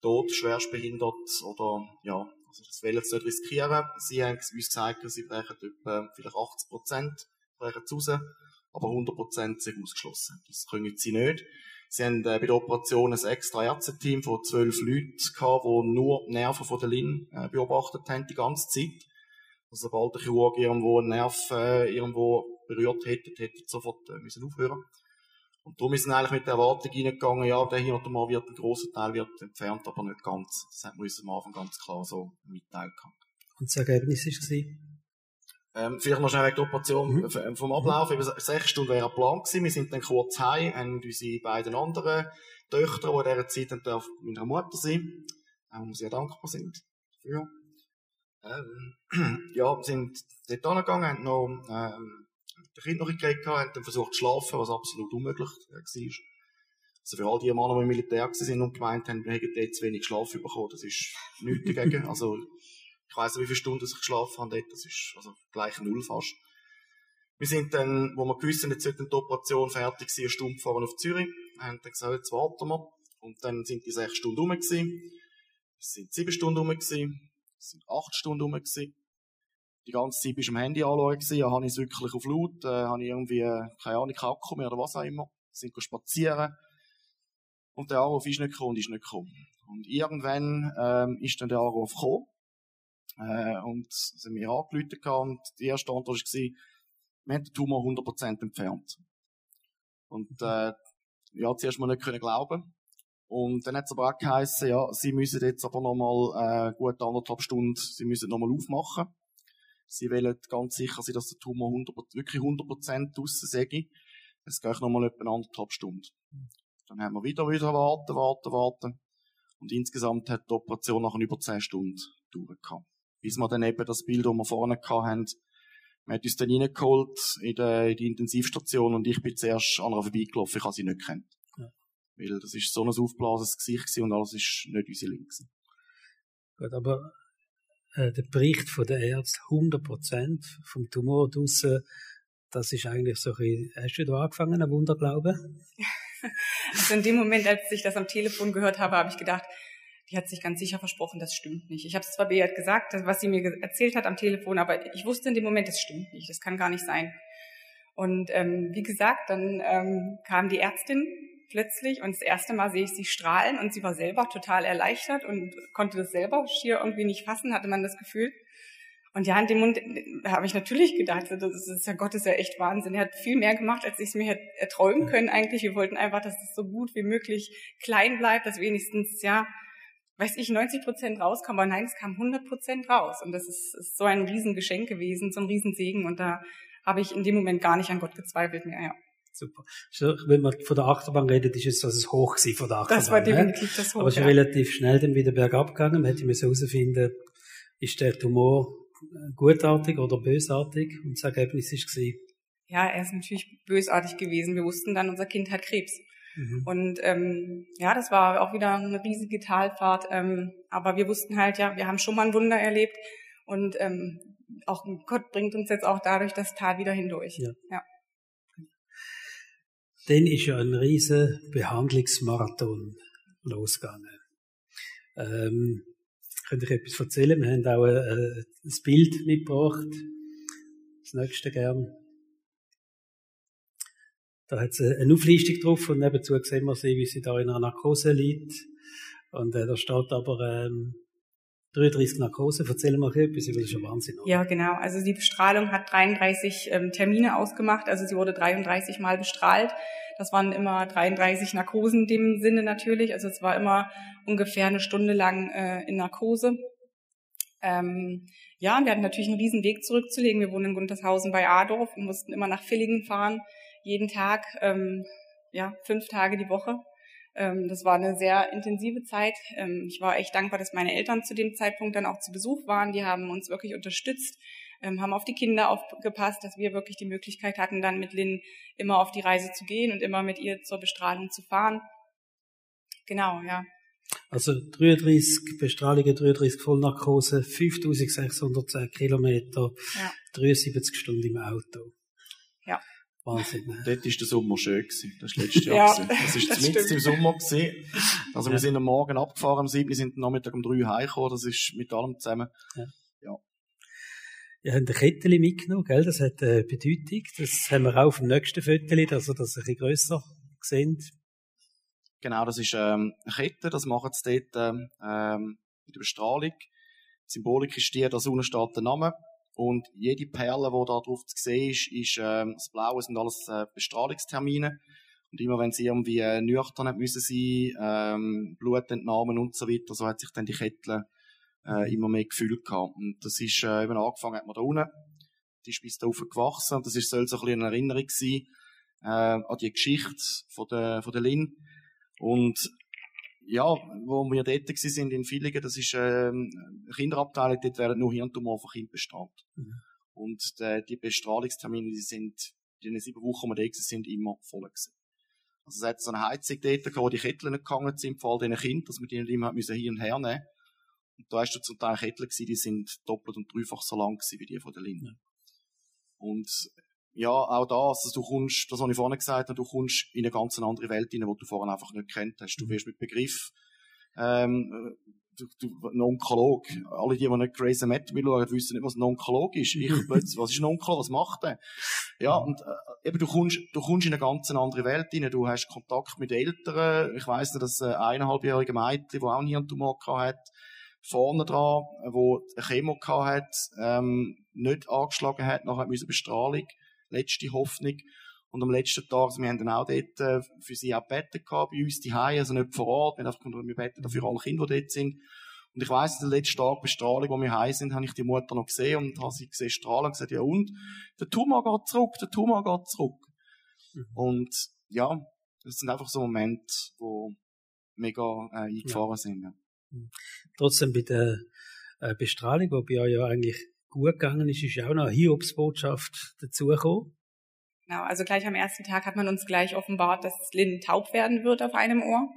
tot, schwerstbehindert oder, ja, also das wollen sie nicht riskieren. Sie haben uns gesagt, sie brechen etwa vielleicht 80 Prozent, brechen raus, aber 100 Prozent sind ausgeschlossen. Das können sie nicht. Sie haben äh, bei der Operation ein extra Ärzteteam von zwölf Leuten gehabt, die nur die Nerven von der Lin äh, beobachtet haben die ganze Zeit. Also sobald der Chirurg irgendwo einen Nerv äh, irgendwo berührt hätte, hätte sofort äh, müssen aufhören. Und darum ist es eigentlich mit der Erwartung reingegangen, ja, der hier mal wird, ein grosser Teil wird entfernt, aber nicht ganz. Das hat man uns am Anfang ganz klar so mitteilt. Und das Ergebnis war? Ähm, vielleicht noch schnell wegen der Operation mhm. Äh, vom Ablauf. Eben sechs Stunden wäre Plan gewesen. Wir sind dann kurz heim, haben unsere beiden anderen Töchter, die in dieser Zeit dann mit meiner Mutter sind, ähm, wo sehr dankbar sind dafür. Ähm, [clears throat] ja, wir sind dort angegangen, haben noch, ähm, der Kind noch gekriegt, haben dann versucht zu schlafen, was absolut unmöglich war. Also für all die Männer, die im Militär waren und gemeint haben, wir hätten dort zu wenig Schlaf bekommen, das ist nichts dagegen. Also, ich weiss nicht, wie viele Stunden ich geschlafen habe dort, das ist also gleich null fast. Wir sind dann, wo wir gewusst haben, jetzt sollte die Operation fertig sein, eine Stunde gefahren auf Zürich, haben dann gesagt, jetzt warten wir. Und dann sind die sechs Stunden rum gewesen. Es sind sieben Stunden rum gewesen. Es sind acht Stunden rum gewesen. Die ganze Zeit bist du am Handy anschauen gewesen. Ja, habe ich es wirklich auf laut, äh, habe ich irgendwie, äh, keine Ahnung, kein Akku mehr oder was auch immer. Sind spazieren. Und der Anruf ist nicht gekommen und ist nicht gekommen. Und irgendwann, ähm, ist dann der Anruf gekommen. Äh, und sind mir angerufen und die erste Antwort war, wir haben den Tumor 100% entfernt. Und, äh, ja, zuerst mal nicht können glauben. Und dann hat es aber auch geheißen, ja, sie müssen jetzt aber nochmal, äh, gut anderthalb Stunden, sie müssen nochmal aufmachen. Sie wollen ganz sicher sein, dass der Tumor 100, wirklich 100% draussen sei. Es geht nochmal etwa anderthalb Stunden. Dann haben wir wieder, wieder warten, warten, warten. Und insgesamt hat die Operation nachher über 10 Stunden gedauert. Bis wir dann eben das Bild, das wir vorne hatten, man hat uns dann reingeholt in die, in die Intensivstation und ich bin zuerst an einer vorbeigelaufen, ich habe sie nicht gekannt. Ja. Weil das ist so ein aufblasendes Gesicht und alles ist nicht unsere Linke. Gut, aber äh, der Bericht von der Ärzte, 100% vom Tumor draussen, das ist eigentlich so ein bisschen, hast du da angefangen, ein Wunderglaube? [laughs] also in dem Moment, als ich das am Telefon gehört habe, habe ich gedacht, die hat sich ganz sicher versprochen, das stimmt nicht. Ich habe es zwar Beat gesagt, was sie mir erzählt hat am Telefon, aber ich wusste in dem Moment, das stimmt nicht, das kann gar nicht sein. Und ähm, wie gesagt, dann ähm, kam die Ärztin plötzlich und das erste Mal sehe ich sie strahlen und sie war selber total erleichtert und konnte das selber schier irgendwie nicht fassen, hatte man das Gefühl. Und ja, in dem Mund habe ich natürlich gedacht, das ist ja Gott, ist ja echt Wahnsinn. Er hat viel mehr gemacht, als ich es mir hätte erträumen können eigentlich. Wir wollten einfach, dass es so gut wie möglich klein bleibt, dass wenigstens, ja, weiß ich, 90 Prozent rauskam, aber nein, es kam 100 Prozent raus. Und das ist, ist so ein Riesengeschenk gewesen, so ein Riesensegen. Und da habe ich in dem Moment gar nicht an Gott gezweifelt mehr, ja. Super. Wenn man von der Achterbahn redet, ist es, dass es hoch war von der Achterbahn. Das war definitiv das Hoch. Aber es ist ja. relativ schnell dann wieder bergab gegangen. Man hätte müssen herausfinden, ist der Tumor gutartig oder bösartig? Und das Ergebnis war, ja, er ist natürlich bösartig gewesen. Wir wussten dann, unser Kind hat Krebs. Mhm. Und ähm, ja, das war auch wieder eine riesige Talfahrt. Ähm, aber wir wussten halt, ja, wir haben schon mal ein Wunder erlebt und ähm, auch Gott bringt uns jetzt auch dadurch das Tal wieder hindurch. Ja. ja. Dann ist ja ein riesen Behandlungsmarathon losgegangen. Ähm, könnte ich etwas erzählen? Wir haben auch ein, äh, ein Bild mitgebracht. Das nächste gern. Da hat es eine Auflistung drauf und nebenzu sehen wir sie, wie sie da in einer Narkose liegt. Und äh, da steht aber ähm, 33 Narkose. Erzähl mal etwas, das ist schon Wahnsinn. Oder? Ja, genau. Also die Bestrahlung hat 33 ähm, Termine ausgemacht. Also sie wurde 33 Mal bestrahlt. Das waren immer 33 Narkosen in dem Sinne natürlich. Also es war immer ungefähr eine Stunde lang äh, in Narkose. Ähm, ja, wir hatten natürlich einen riesen Weg zurückzulegen. Wir wohnen in Guntershausen bei Adorf und mussten immer nach Villingen fahren jeden Tag, ähm, ja, fünf Tage die Woche. Ähm, das war eine sehr intensive Zeit. Ähm, ich war echt dankbar, dass meine Eltern zu dem Zeitpunkt dann auch zu Besuch waren. Die haben uns wirklich unterstützt, ähm, haben auf die Kinder aufgepasst, dass wir wirklich die Möglichkeit hatten, dann mit Lynn immer auf die Reise zu gehen und immer mit ihr zur Bestrahlung zu fahren. Genau, ja. Also 33 Bestrahlungen, 33 Vollnarkose, 5610 Kilometer, ja. 73 Stunden im Auto. Wahnsinn. Ne? Dort war der Sommer schön. Gewesen. Das war letztes Jahr. ja, gewesen. Das war [laughs] mitten im Sommer. Gewesen. Also ja. wir sind am Morgen abgefahren, am 7. sind am Nachmittag um 3 heimgekommen. Das ist mit allem zusammen. Ja. ja. Ihr habt ein Kettchen mitgenommen, gell? Das hat eine Bedeutung. Das haben wir auch auf dem nächsten Viertel, dass ihr das ein bisschen grösser seht. Genau, das ist ähm, eine Kette. Das machen sie dort ähm, in der Bestrahlung. Die Symbolik ist die, dass unten steht der Name und jede Perle, die da drauf zu sehen ist, ist ähm, das Blaue sind alles äh, Bestrahlungstermine. Und immer wenn sie irgendwie äh, nüchtern müssen sein, ähm, Blutentnahmen und so weiter, so hat sich dann die Kette äh, immer mehr gefüllt gehabt. Und das ist äh, eben angefangen hat man da unten, die ist bis da oben gewachsen und das ist, soll so ein bisschen eine Erinnerung sein äh, an die Geschichte von der, von der Lin. Und ja, wo wir dort sind in Villingen, das ist ähm, Kinderabteilung, dort werden nur Hirntumor von Kind bestrahlt. Mhm. Und äh, die Bestrahlungstermine, die sind in den sieben Wochen, wo wir da sind, immer voll gewesen. Also es hat so eine Heizung dort gehabt, wo die Ketteln gegangen sind, vor all diesen Kindern, dass wir die nicht immer müssen hier und her nehmen Und da hast du zum Teil Ketteln gewesen, die sind doppelt und dreifach so lang gewesen wie die von der Linie. Und ja, auch das, also du kommst, das habe ich vorhin gesagt, du kommst in eine ganz andere Welt hinein, die du vorhin einfach nicht kennt hast. Du mhm. wirst mit Begriff, ähm, du, du, ein Onkolog. Alle, die, die nicht Grey's Anatomy schauen, wissen nicht, was ein Onkolog ist. Ich [laughs] was ist ein Onkolog? Was macht der? Ja, und, äh, eben, du kommst, du kommst in eine ganz andere Welt hinein. Du hast Kontakt mit Eltern. Ich weiss nicht, dass ein eineinhalbjähriger Mädchen, die auch einen Hirntumor hat, vorne dran, wo eine Chemo hat, ähm, nicht angeschlagen hat, nachher müssen Bestrahlung letzte Hoffnung. Und am letzten Tag, also wir haben dann auch dort äh, für sie auch Betten gehabt, bei uns die also nicht vor Ort, wir haben einfach wir beten dafür alle Kinder, die dort sind. Und ich weiss, den letzten Tag Bestrahlung, wo wir heim sind, habe ich die Mutter noch gesehen und habe sie gesehen strahlen und gesagt, ja und? Der Tumor geht zurück, der Tumor geht zurück. Mhm. Und ja, das sind einfach so Momente, wo mega äh, eingefahren ja. sind. Ja. Mhm. Trotzdem bei der äh, Bestrahlung, wo bei euch ja eigentlich gut gegangen ist, ist auch noch eine Hiobsbotschaft dazugekommen. Genau, also gleich am ersten Tag hat man uns gleich offenbart, dass Lynn taub werden wird auf einem Ohr.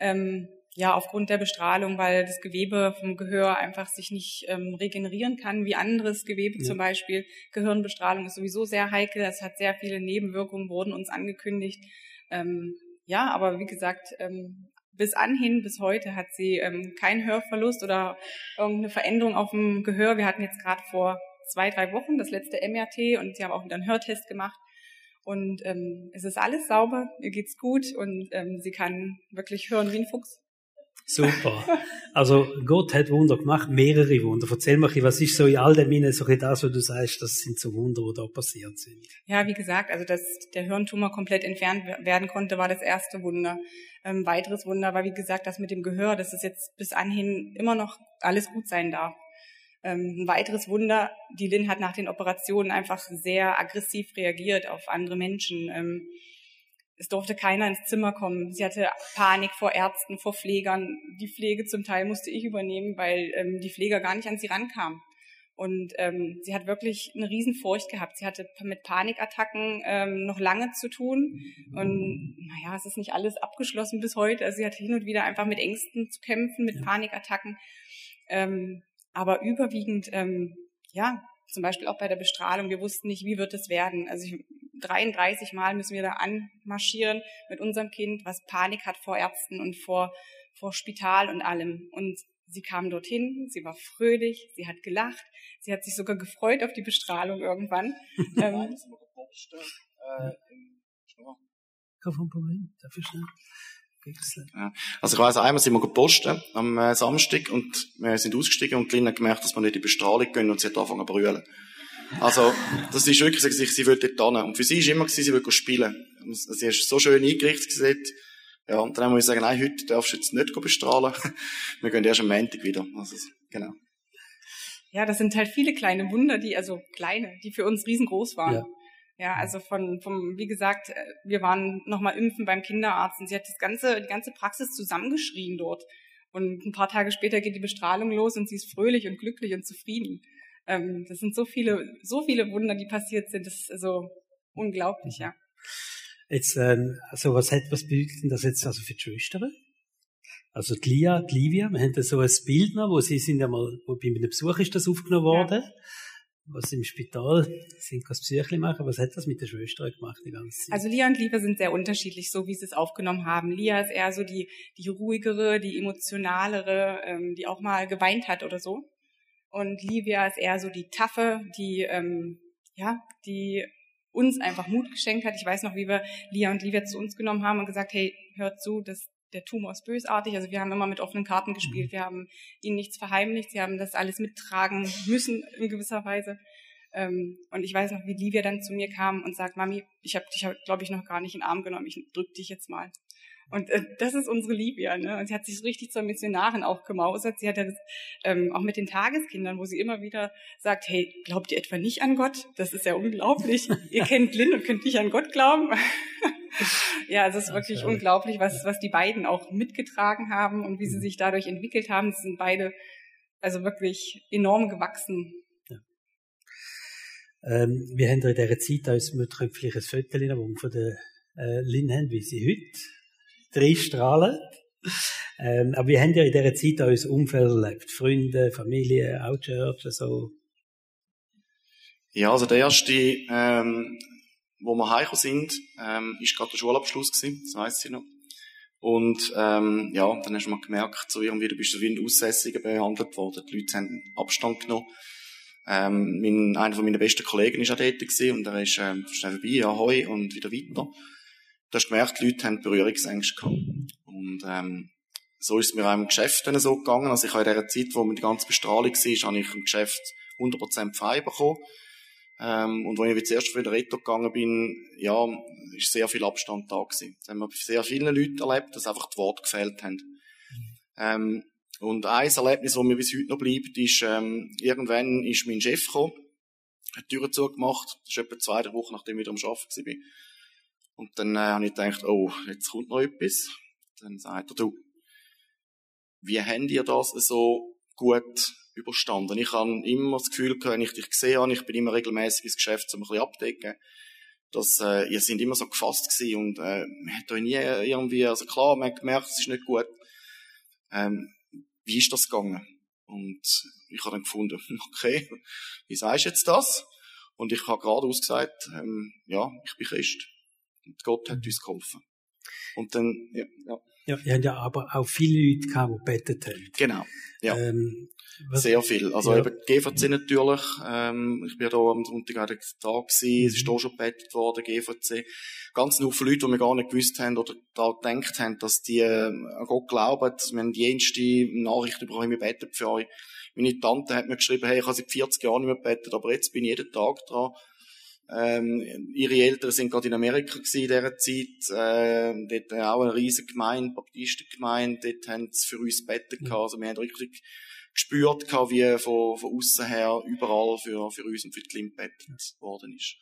Ähm, ja, aufgrund der Bestrahlung, weil das Gewebe vom Gehör einfach sich nicht ähm, regenerieren kann, wie anderes Gewebe ja. zum Beispiel. Gehirnbestrahlung ist sowieso sehr heikel, es hat sehr viele Nebenwirkungen, wurden uns angekündigt. Ähm, ja, aber wie gesagt, ähm, bis anhin, bis heute hat sie ähm, keinen Hörverlust oder irgendeine Veränderung auf dem Gehör. Wir hatten jetzt gerade vor zwei, drei Wochen das letzte MRT und sie haben auch wieder einen Hörtest gemacht. Und ähm, es ist alles sauber, ihr geht's gut und ähm, sie kann wirklich hören wie ein Fuchs. Super. Also Gott hat Wunder gemacht, mehrere Wunder. Erzähl mal, was ist so in all dem Innen so das, was du sagst, das sind so Wunder, die da passiert sind? Ja, wie gesagt, also dass der Hirntumor komplett entfernt werden konnte, war das erste Wunder. Ähm, weiteres Wunder war, wie gesagt, das mit dem Gehör, dass es jetzt bis anhin immer noch alles gut sein darf. Ähm, ein weiteres Wunder, die Lynn hat nach den Operationen einfach sehr aggressiv reagiert auf andere Menschen. Ähm, es durfte keiner ins Zimmer kommen. Sie hatte Panik vor Ärzten, vor Pflegern. Die Pflege zum Teil musste ich übernehmen, weil ähm, die Pfleger gar nicht an sie rankamen. Und ähm, sie hat wirklich eine Riesenfurcht gehabt. Sie hatte mit Panikattacken ähm, noch lange zu tun. Und naja, es ist nicht alles abgeschlossen bis heute. Also sie hat hin und wieder einfach mit Ängsten zu kämpfen, mit ja. Panikattacken. Ähm, aber überwiegend, ähm, ja, zum Beispiel auch bei der Bestrahlung, wir wussten nicht, wie wird es werden. Also ich, 33 Mal müssen wir da anmarschieren mit unserem Kind, was Panik hat vor Ärzten und vor, vor Spital und allem. Und sie kam dorthin, sie war fröhlich, sie hat gelacht, sie hat sich sogar gefreut auf die Bestrahlung irgendwann. [laughs] ähm, Kein Problem, dafür schnell. Ja. Also ich weiss, einmal sind wir gepostet am äh, Samstag und wir sind ausgestiegen und die Lina hat gemerkt, dass wir nicht in die Bestrahlung gehen und sie hat angefangen zu brüllen. Also, das ist wirklich, sie, sie will dort hin. Und für sie ist immer, sie will spielen. Sie ist so schön eingerichtet gesagt. Ja, und dann haben wir gesagt, nein, heute darfst du jetzt nicht bestrahlen. [laughs] wir gehen erst am Montag wieder. Also, genau. Ja, das sind halt viele kleine Wunder, die, also kleine, die für uns riesengroß waren. Ja. Ja, also von, vom, wie gesagt, äh, wir waren nochmal impfen beim Kinderarzt und sie hat das ganze, die ganze Praxis zusammengeschrien dort. Und ein paar Tage später geht die Bestrahlung los und sie ist fröhlich und glücklich und zufrieden. Ähm, das sind so viele, so viele Wunder, die passiert sind. Das ist also unglaublich, ja. Jetzt, ähm, also was hat, was bedeutet denn das jetzt also für die Schwestern? Also die Lia, die Livia, wir haben da so ein Bild noch, wo sie sind ja mal, wo bei einem Besuch ist das aufgenommen worden. Ja. Was im Spital sind das Psychli machen. Was hat das mit der Schwester gemacht die ganze Zeit? Also Lia und Livia sind sehr unterschiedlich, so wie sie es aufgenommen haben. Lia ist eher so die, die ruhigere, die emotionalere, ähm, die auch mal geweint hat oder so. Und Livia ist eher so die taffe, die, ähm, ja, die uns einfach Mut geschenkt hat. Ich weiß noch, wie wir Lia und Livia zu uns genommen haben und gesagt, hey, hört zu, das, der Tumor ist bösartig. Also wir haben immer mit offenen Karten gespielt. Mhm. Wir haben ihnen nichts verheimlicht. Sie haben das alles mittragen müssen in gewisser Weise. Ähm, und ich weiß noch, wie Livia dann zu mir kam und sagt, Mami, ich habe dich, glaube ich, noch gar nicht in den Arm genommen. Ich drück dich jetzt mal. Und äh, das ist unsere Livia. Ne? Und sie hat sich so richtig zur Missionarin auch gemausert. Sie hat ja das ähm, auch mit den Tageskindern, wo sie immer wieder sagt, hey, glaubt ihr etwa nicht an Gott? Das ist ja unglaublich. [laughs] ihr kennt Lynn und könnt nicht an Gott glauben. [laughs] Ja, es ist wirklich unglaublich, was, was die beiden auch mitgetragen haben und wie sie mhm. sich dadurch entwickelt haben. Sie sind beide also wirklich enorm gewachsen. Ähm, wir haben in dieser Zeit uns vielleicht ein Foto von der äh, Lynn haben, wie sie heute drei strahlen. Ähm, aber wir haben ja in dieser Zeit auch unser Umfeld erlebt. Freunde, Familie, auch Church, so. Ja, also der erste, ähm, wo wir heimgekommen sind, ähm, ist gerade der Schulabschluss gewesen, das weiss ich noch. Und ähm, ja, dann hast du mal gemerkt, so irgendwie, du bist so wie ein Aussässiger behandelt worden. Die Leute haben Abstand genommen. Ähm, mein, einer von meinen besten Kollegen war auch dort gewesen, und er ist ähm, schnell vorbei, ahoi, und wieder weiter. Du hast gemerkt, die Leute haben Berührungsängste gehabt. Und ähm, so ist es mir auch im Geschäft dann so gegangen. Also ich habe in dieser Zeit, wo mir die ganze Bestrahlung war, habe ich im Geschäft 100% frei bekommen. Ähm, und als ich zuerst wieder Retto gegangen bin, ja, ist sehr viel Abstand da gewesen. Da haben wir sehr viele Leute erlebt, dass einfach die Worte gefehlt haben. Ähm, und ein Erlebnis, das mir bis heute noch bleibt, ist, ähm, irgendwann ist mein Chef gekommen, hat die Tür zugemacht, das ist etwa zwei Wochen, nachdem ich wieder am Arbeiten war. Und dann äh, habe ich gedacht, oh, jetzt kommt noch etwas. Dann sagt er, du, wie habt ihr das so gut überstanden? Ich habe immer das Gefühl wenn ich dich gesehen habe, ich bin immer regelmäßig ins Geschäft, um ein bisschen abdecken, dass äh, ihr sind immer so gefasst gewesen und äh, man hat euch nie irgendwie, also klar, man hat gemerkt, es ist nicht gut. Ähm, wie ist das gegangen? Und ich habe dann gefunden, [laughs] okay, wie sagst du jetzt das? Und ich habe gerade ausgesagt, ähm, ja, ich bin Christ. Und Gott hat uns geholfen. Und dann, ja, ja. Ja, wir haben ja aber auch viele Leute gehabt, die bettet haben. Genau. Ja. Ähm, Sehr viel. Also ja. eben GVC natürlich. Ähm, ich bin da am Sonntag auch da gewesen. Es ist da schon bettet worden, GVC. Ganz viele Leute, die wir gar nicht gewusst haben oder da gedacht haben, dass die äh, an Gott glauben. Wir haben die jenste Nachricht bekommen, wir beten für euch. Meine Tante hat mir geschrieben, hey, ich habe seit 40 Jahren nicht mehr bettet, aber jetzt bin ich jeden Tag dran. Ähm, ihre Eltern sind gerade in Amerika gewesen in dieser Zeit. Äh, dort auch eine riesige Gemeinde, Baptistengemeinde. Dort haben sie für uns Betten mhm. gehabt. Also wir haben wirklich gespürt gehabt, wie von, von außen her überall für, für uns und für die Klimt bettet worden ist.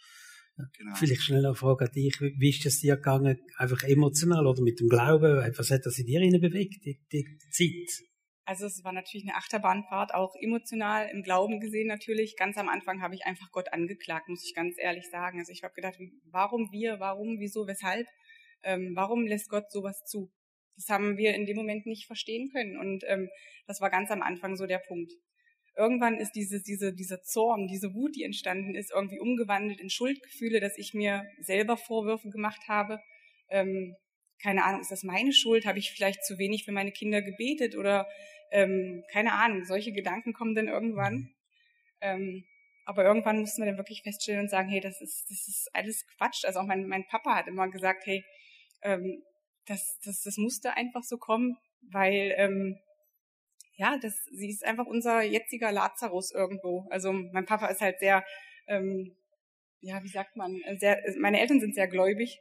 Genau. Vielleicht schnell eine Frage an dich. Wie ist das dir gegangen? Einfach emotional oder mit dem Glauben? Was hat das in dir bewegt, die, die Zeit? Also es war natürlich eine Achterbahnfahrt, auch emotional im Glauben gesehen natürlich. Ganz am Anfang habe ich einfach Gott angeklagt, muss ich ganz ehrlich sagen. Also ich habe gedacht, warum wir, warum, wieso, weshalb? Ähm, warum lässt Gott sowas zu? Das haben wir in dem Moment nicht verstehen können. Und ähm, das war ganz am Anfang so der Punkt. Irgendwann ist diese, diese, dieser Zorn, diese Wut, die entstanden ist, irgendwie umgewandelt in Schuldgefühle, dass ich mir selber Vorwürfe gemacht habe. Ähm, keine Ahnung, ist das meine Schuld? Habe ich vielleicht zu wenig für meine Kinder gebetet oder ähm, keine Ahnung, solche Gedanken kommen dann irgendwann. Ähm, aber irgendwann mussten wir dann wirklich feststellen und sagen, hey, das ist, das ist alles Quatsch. Also auch mein, mein Papa hat immer gesagt, hey, ähm, das, das, das musste einfach so kommen, weil ähm, ja, das, sie ist einfach unser jetziger Lazarus irgendwo. Also mein Papa ist halt sehr, ähm, ja, wie sagt man, sehr, meine Eltern sind sehr gläubig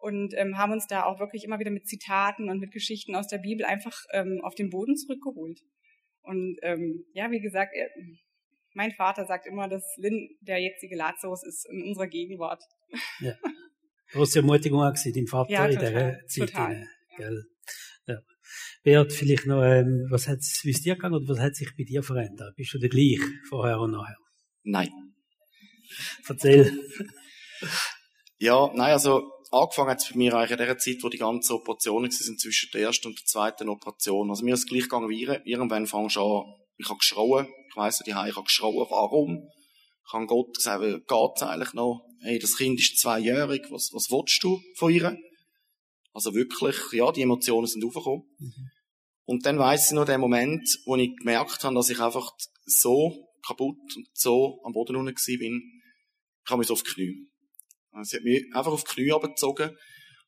und ähm, haben uns da auch wirklich immer wieder mit Zitaten und mit Geschichten aus der Bibel einfach ähm, auf den Boden zurückgeholt. Und ähm, ja, wie gesagt, er, mein Vater sagt immer, dass Lynn der jetzige Lazarus ist in unserer Gegenwart. Ja. Große Ermutigung auch gewesen, dein Vater ja, total, in dieser Zeit. Total. Gell? Ja. Beat, vielleicht noch, ähm, was hat es, wie ist dir gegangen oder was hat sich bei dir verändert? Bist du der gleich vorher und nachher? Nein. Erzähl. Ja, nein, also angefangen hat es bei mir eigentlich in der Zeit, wo die ganzen Operationen sind zwischen der ersten und der zweiten Operation. Also mir ist es gleich gegangen wie ihr. Irgendwann fangst du an, ich habe geschrauen. Ich weiss nicht, ich habe geschrauen. Warum? Ich habe Gott gesagt, geht's eigentlich noch? Hey, das Kind ist zweijährig. Was, was willst du von ihr? Also wirklich, ja, die Emotionen sind aufgekommen. Mhm. Und dann weiss ich noch den Moment, wo ich gemerkt habe, dass ich einfach so kaputt und so am Boden unten bin. Ich habe mich so auf die Knie. Sie hat mich einfach auf die Knie abgezogen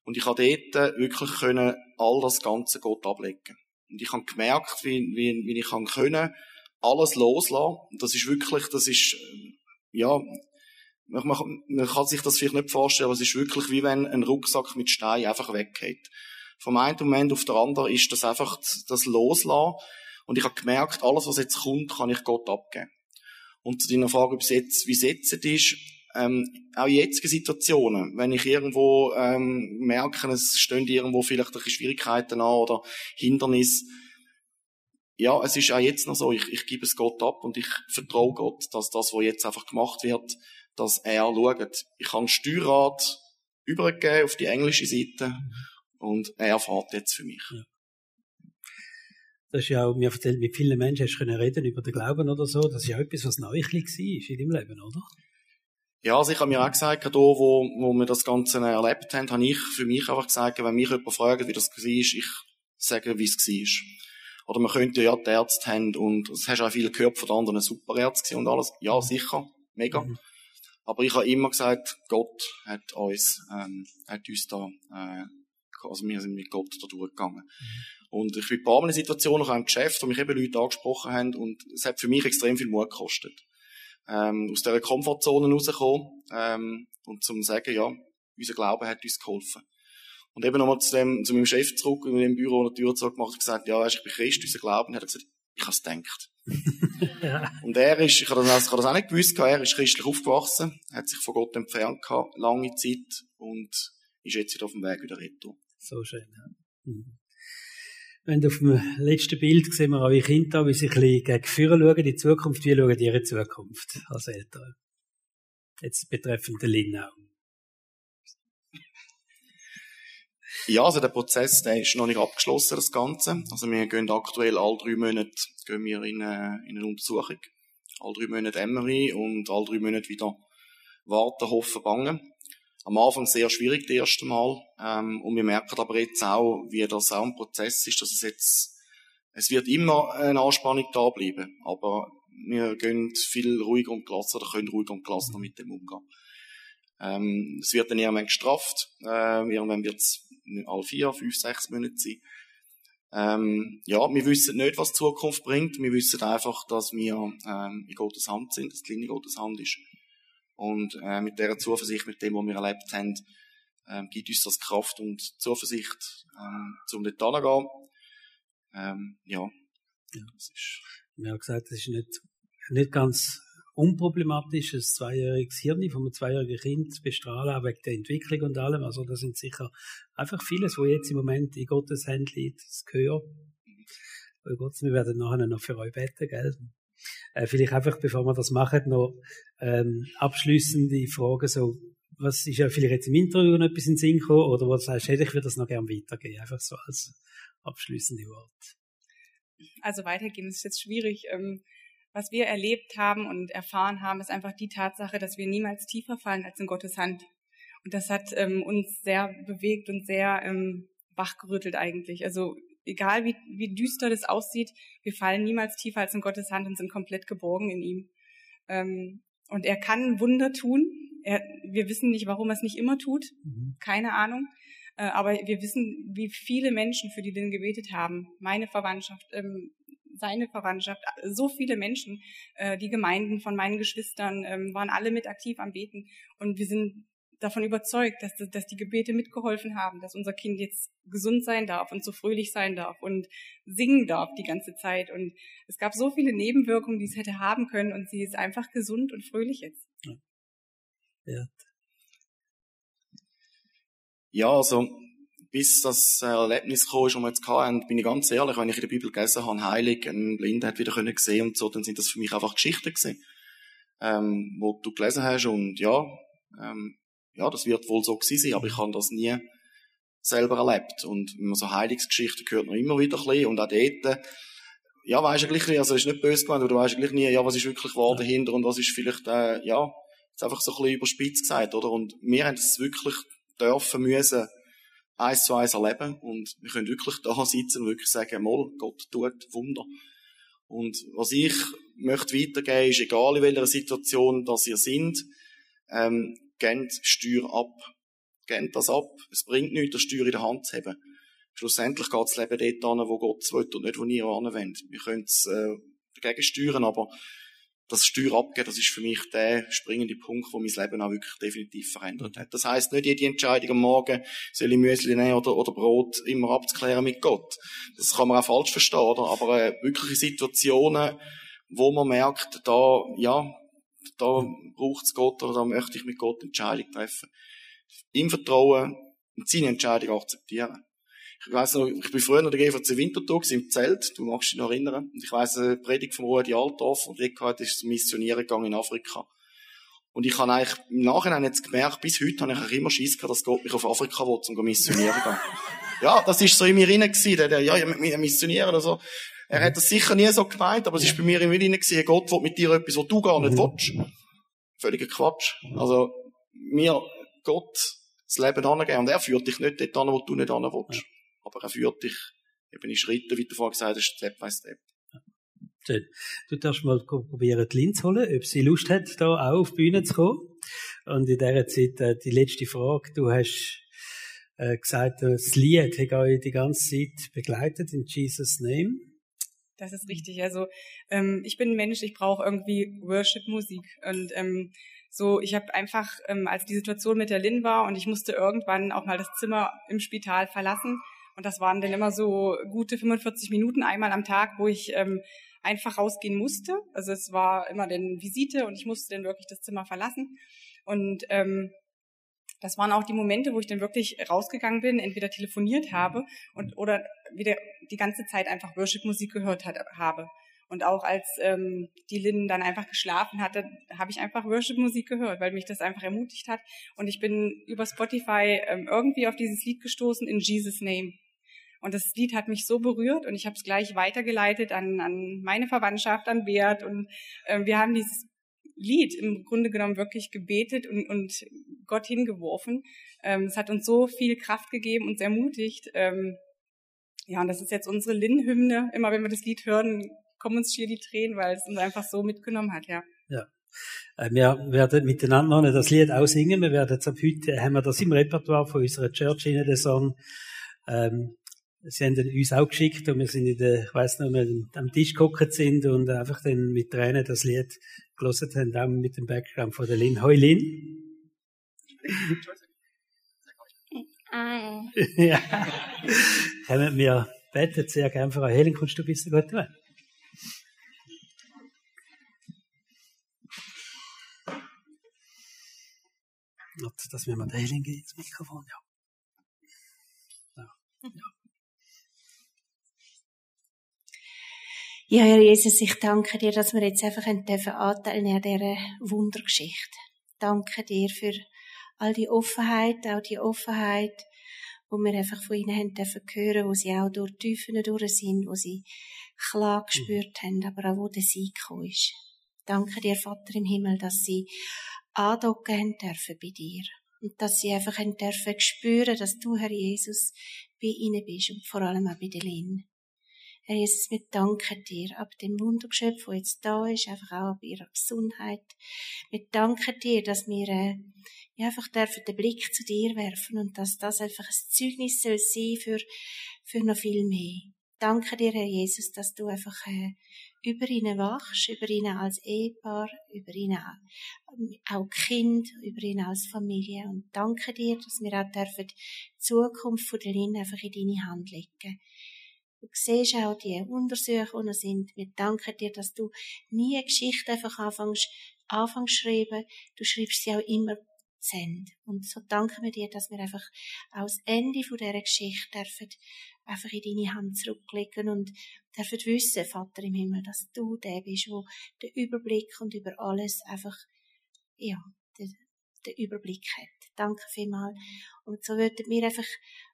und ich konnte dort wirklich können all das ganze Gott ablegen. Und ich habe gemerkt, wie, wie, wie ich kann können alles loslassen. Und das ist wirklich, das ist, äh, ja, man, man, kann sich das vielleicht nicht vorstellen, aber es ist wirklich wie wenn ein Rucksack mit Stein einfach weggeht. Vom einen Moment auf den anderen ist das einfach das Loslassen. Und ich habe gemerkt, alles, was jetzt kommt, kann ich Gott abgeben. Und zu deiner Frage, wie es wie es jetzt ist, ähm, auch in jetzigen Situationen, wenn ich irgendwo ähm, merke, es stehen irgendwo vielleicht ein Schwierigkeiten an oder Hindernisse, ja, es ist auch jetzt noch so, ich, ich gebe es Gott ab und ich vertraue Gott, dass das, was jetzt einfach gemacht wird, dass er schaut. Ich kann Steuerrad übergeben auf die englische Seite und er fährt jetzt für mich. Ja. Das ist ja auch, mir erzählt, mit vielen Menschen hast du reden über den Glauben oder so. Das ist ja etwas, was neu war in deinem Leben, oder? Ja, also ich habe mir auch gesagt, da, wo, wo wir das Ganze erlebt haben, habe ich für mich einfach gesagt, wenn mich jemand fragt, wie das war, ich sage, wie es war. Oder man könnte ja die Ärzte haben und das hast du auch viel gehört von anderen Superärzten und alles. Ja, sicher, mega. Mhm. Aber ich habe immer gesagt, Gott hat uns, ähm, hat uns da, äh, also wir sind mit Gott da durchgegangen. Mhm. Und ich bin ein paar Mal in Situationen auch im Geschäft, wo mich eben Leute angesprochen haben und es hat für mich extrem viel Mut gekostet ähm, aus dieser Komfortzone rauskommen ähm, und zum sagen, ja, unser Glaube hat uns geholfen. Und eben nochmal zu, dem, zu meinem Chef zurück, in dem Büro, der Tür zugemacht, gesagt, ja, weißt, ich bin Christ, unser Glauben, und er hat gesagt, ich habe es gedacht. ja. [laughs] Und er ist, ich habe das, habe das auch nicht gewusst, er ist christlich aufgewachsen, hat sich von Gott entfernt gehabt, lange Zeit, und ist jetzt wieder auf dem Weg wieder retour. So schön, ja. Mhm. Wenn auf dem letzten Bild sehen wir eure Kinder, wie sie ein bisschen gegen Führer schauen, die Zukunft. Wie schauen ihre Zukunft als Eltern? Jetzt betreffend Linnau. Ja, also der Prozess, der ist noch nicht abgeschlossen, das Ganze. Also wir gehen aktuell alle drei Monate gehen wir in, eine, äh, in eine Untersuchung. Alle drei Monate Emery und alle drei Monate wieder warten, hoffen, bangen am Anfang sehr schwierig, das erste Mal. Ähm, und wir merken aber jetzt auch, wie das auch ein Prozess ist, dass es jetzt, es wird immer eine Anspannung da bleiben. Aber wir gehen viel ruhiger und gelassener, oder können ruhiger und gelassener mit dem umgehen. Ähm, es wird dann irgendwann gestraft. Ähm, irgendwann wird es alle vier, fünf, sechs Monate sein. Ähm, ja, wir wissen nicht, was die Zukunft bringt. Wir wissen einfach, dass wir ähm, in Gottes Hand sind, dass die Linie Gottes Hand ist. Und äh, mit dieser Zuversicht, mit dem, was wir erlebt haben, ähm, gibt uns das Kraft und Zuversicht, ähm, um dort hinzugehen. Ähm, ja. ja. Das ist wir haben gesagt, das ist nicht, nicht ganz unproblematisch, ein zweijähriges Hirn von einem zweijährigen Kind zu bestrahlen, auch wegen der Entwicklung und allem. Also da sind sicher einfach vieles, wo jetzt im Moment in Gottes Hand liegt, das gehört. Bei Gott, wir werden nachher noch für euch beten, gell? Äh, vielleicht einfach, bevor wir das machen, noch ähm, abschließende Frage so, was ist ja vielleicht jetzt im Interview noch etwas in Sinn gekommen, oder was heißt, hey, ich würde das noch gerne weitergehen, einfach so als abschließende Wort. Also weitergehen ist jetzt schwierig. Ähm, was wir erlebt haben und erfahren haben, ist einfach die Tatsache, dass wir niemals tiefer fallen als in Gottes Hand. Und das hat ähm, uns sehr bewegt und sehr ähm, wachgerüttelt eigentlich. Also egal wie, wie düster das aussieht, wir fallen niemals tiefer als in Gottes Hand und sind komplett geborgen in ihm. Ähm, und er kann Wunder tun. Er, wir wissen nicht, warum er es nicht immer tut. Mhm. Keine Ahnung. Äh, aber wir wissen, wie viele Menschen für die Lynn gebetet haben. Meine Verwandtschaft, ähm, seine Verwandtschaft, so viele Menschen, äh, die Gemeinden von meinen Geschwistern ähm, waren alle mit aktiv am Beten. Und wir sind davon überzeugt, dass, dass die Gebete mitgeholfen haben, dass unser Kind jetzt gesund sein darf und so fröhlich sein darf und singen darf die ganze Zeit. Und es gab so viele Nebenwirkungen, die es hätte haben können und sie ist einfach gesund und fröhlich jetzt. Ja, ja also bis das Erlebnis kam, das wir jetzt hatten, bin ich ganz ehrlich, wenn ich in der Bibel gelesen habe, heilig, ein Blinder hat wieder können sehen und so, dann sind das für mich einfach Geschichten gewesen, ähm, wo du gelesen hast und ja, ähm, ja, das wird wohl so gewesen sein, aber ich habe das nie selber erlebt. Und wenn man so Heilungsgeschichten hört man immer wieder ein bisschen, und auch dort, ja, weisst du gleich, also ist nicht böse gemeint, aber du weisst gleich nie, ja, was ist wirklich wahr dahinter und was ist vielleicht, äh, ja, jetzt einfach so ein bisschen überspitzt gesagt, oder? Und wir haben es wirklich dürfen müssen, eins zu eins erleben und wir können wirklich da sitzen und wirklich sagen, mal, Gott tut Wunder. Und was ich möchte weitergeben, ist, egal in welcher Situation dass ihr sind, ähm, gebt Steuer ab. Gebt das ab. Es bringt nichts, das Steuer in der Hand zu haben. Schlussendlich geht das Leben dort an, wo Gott es will und nicht, wo ihr anwendet. Wir können es äh, dagegen steuern, aber das Steuer abgeben, das ist für mich der springende Punkt, wo mein Leben auch wirklich definitiv verändert hat. Das heißt nicht jede Entscheidung am Morgen, soll ich Müsli nehmen oder, oder Brot, immer abzuklären mit Gott. Das kann man auch falsch verstehen, oder? Aber äh, wirkliche Situationen, wo man merkt, da, ja, da braucht es Gott oder da möchte ich mit Gott Entscheidung treffen. Im Vertrauen und seine Entscheidung akzeptieren. Ich weiss noch, ich bin früher noch der GVC Wintertag im Zelt, du magst dich noch erinnern. Und ich weiss, eine Predigt vom Rudi Altdorf und Rick ist zum Missionieren gegangen in Afrika. Und ich habe eigentlich im Nachhinein jetzt gemerkt, bis heute habe ich immer Schiss gehabt, dass Gott mich auf Afrika will, um missionieren gehen. [laughs] ja, das ist so in mir rein gewesen, der, der, ja, missionieren oder so. Er hat das sicher nie so gemeint, aber es ist bei mir immer rein gewesen, Gott will mit dir etwas, was du gar nicht mhm. willst. Völliger Quatsch. Also, mir, Gott, das Leben angeben. Und er führt dich nicht dort an, wo du nicht an willst. Aber er führt dich eben in Schritten, wie du vorhin gesagt hast, Step by Step. Schön. Du darfst mal probieren, die Linz holen, ob sie Lust hat, da auch auf die Bühne zu kommen. Und in dieser Zeit äh, die letzte Frage. Du hast äh, gesagt, das Lied hat euch die ganze Zeit begleitet in Jesus' Name. Das ist richtig. Also ähm, ich bin ein Mensch, ich brauche irgendwie Worship-Musik. Und ähm, so, ich habe einfach, ähm, als die Situation mit der Lin war und ich musste irgendwann auch mal das Zimmer im Spital verlassen. Und das waren dann immer so gute 45 Minuten einmal am Tag, wo ich ähm, einfach rausgehen musste. Also es war immer dann Visite und ich musste dann wirklich das Zimmer verlassen. Und ähm, das waren auch die Momente, wo ich dann wirklich rausgegangen bin, entweder telefoniert habe und oder wieder die ganze Zeit einfach Worship-Musik gehört hat, habe. Und auch als ähm, die Lynn dann einfach geschlafen hatte, habe ich einfach Worship-Musik gehört, weil mich das einfach ermutigt hat. Und ich bin über Spotify ähm, irgendwie auf dieses Lied gestoßen, in Jesus' Name. Und das Lied hat mich so berührt und ich habe es gleich weitergeleitet an, an meine Verwandtschaft, an Bert. Und äh, wir haben dieses Lied im Grunde genommen wirklich gebetet und, und Gott hingeworfen. Ähm, es hat uns so viel Kraft gegeben, uns ermutigt. Ähm, ja, und das ist jetzt unsere Lin-Hymne. Immer wenn wir das Lied hören, kommen uns hier die Tränen, weil es uns einfach so mitgenommen hat, ja. Ja. Äh, wir werden miteinander noch das Lied aussingen. Wir werden jetzt ab heute, haben wir das im Repertoire von unserer Church in den Song. Ähm, sie haben uns auch geschickt und wir sind in der, ich weiss noch, wir am Tisch geguckt sind und einfach dann mit Tränen das Lied gelesen haben, auch mit dem Background von der Lin. Hoi Lin. [laughs] ja. Haben wir beten sehr für eine Helen, kommst du ein bisschen gut rein? Dass wir mal Helen gehen ins Mikrofon, ja. ja. ja. Ja, Herr Jesus, ich danke dir, dass wir jetzt einfach dürfen Anteil nehmen an dieser Wundergeschichte. Danke dir für all die Offenheit, auch die Offenheit, wo wir einfach von ihnen haben dürfen hören, wo sie auch durch Tiefen durch sind, wo sie klar gespürt haben, aber auch wo der Sieg gekommen ist. Danke dir, Vater im Himmel, dass sie andocken haben dürfen bei dir. Und dass sie einfach haben dürfen spüren, dass du, Herr Jesus, bei ihnen bist und vor allem auch bei der Lynn. Herr Jesus, wir danken dir ab dem Wundergeschöpf, das jetzt da ist, einfach auch bei ihrer Gesundheit. Wir danken dir, dass wir äh, ja, einfach dürfen den Blick zu dir werfen und dass das einfach ein Zeugnis soll sein für, für noch viel mehr. Danke dir, Herr Jesus, dass du einfach äh, über ihnen wachst, über ihnen als Ehepaar, über ihnen auch Kind, über ihnen als Familie. Und danke dir, dass wir auch dürfen die Zukunft von der Lin einfach in deine Hand legen. Du siehst auch die Untersuchungen, die sind. Wir danken dir, dass du nie eine Geschichte einfach anfängst, anfängst schreiben. Du schreibst sie auch immer Ende. Und so danken wir dir, dass wir einfach das Ende von dieser Geschichte dürfen einfach in deine Hand zurücklegen und dürfen wissen, Vater im Himmel, dass du der bist, wo den Überblick und über alles einfach, ja, den, den Überblick hat. Danke vielmals. Und so würden wir einfach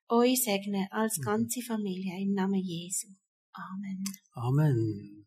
euch segnen als mhm. ganze Familie im Namen Jesu. Amen. Amen.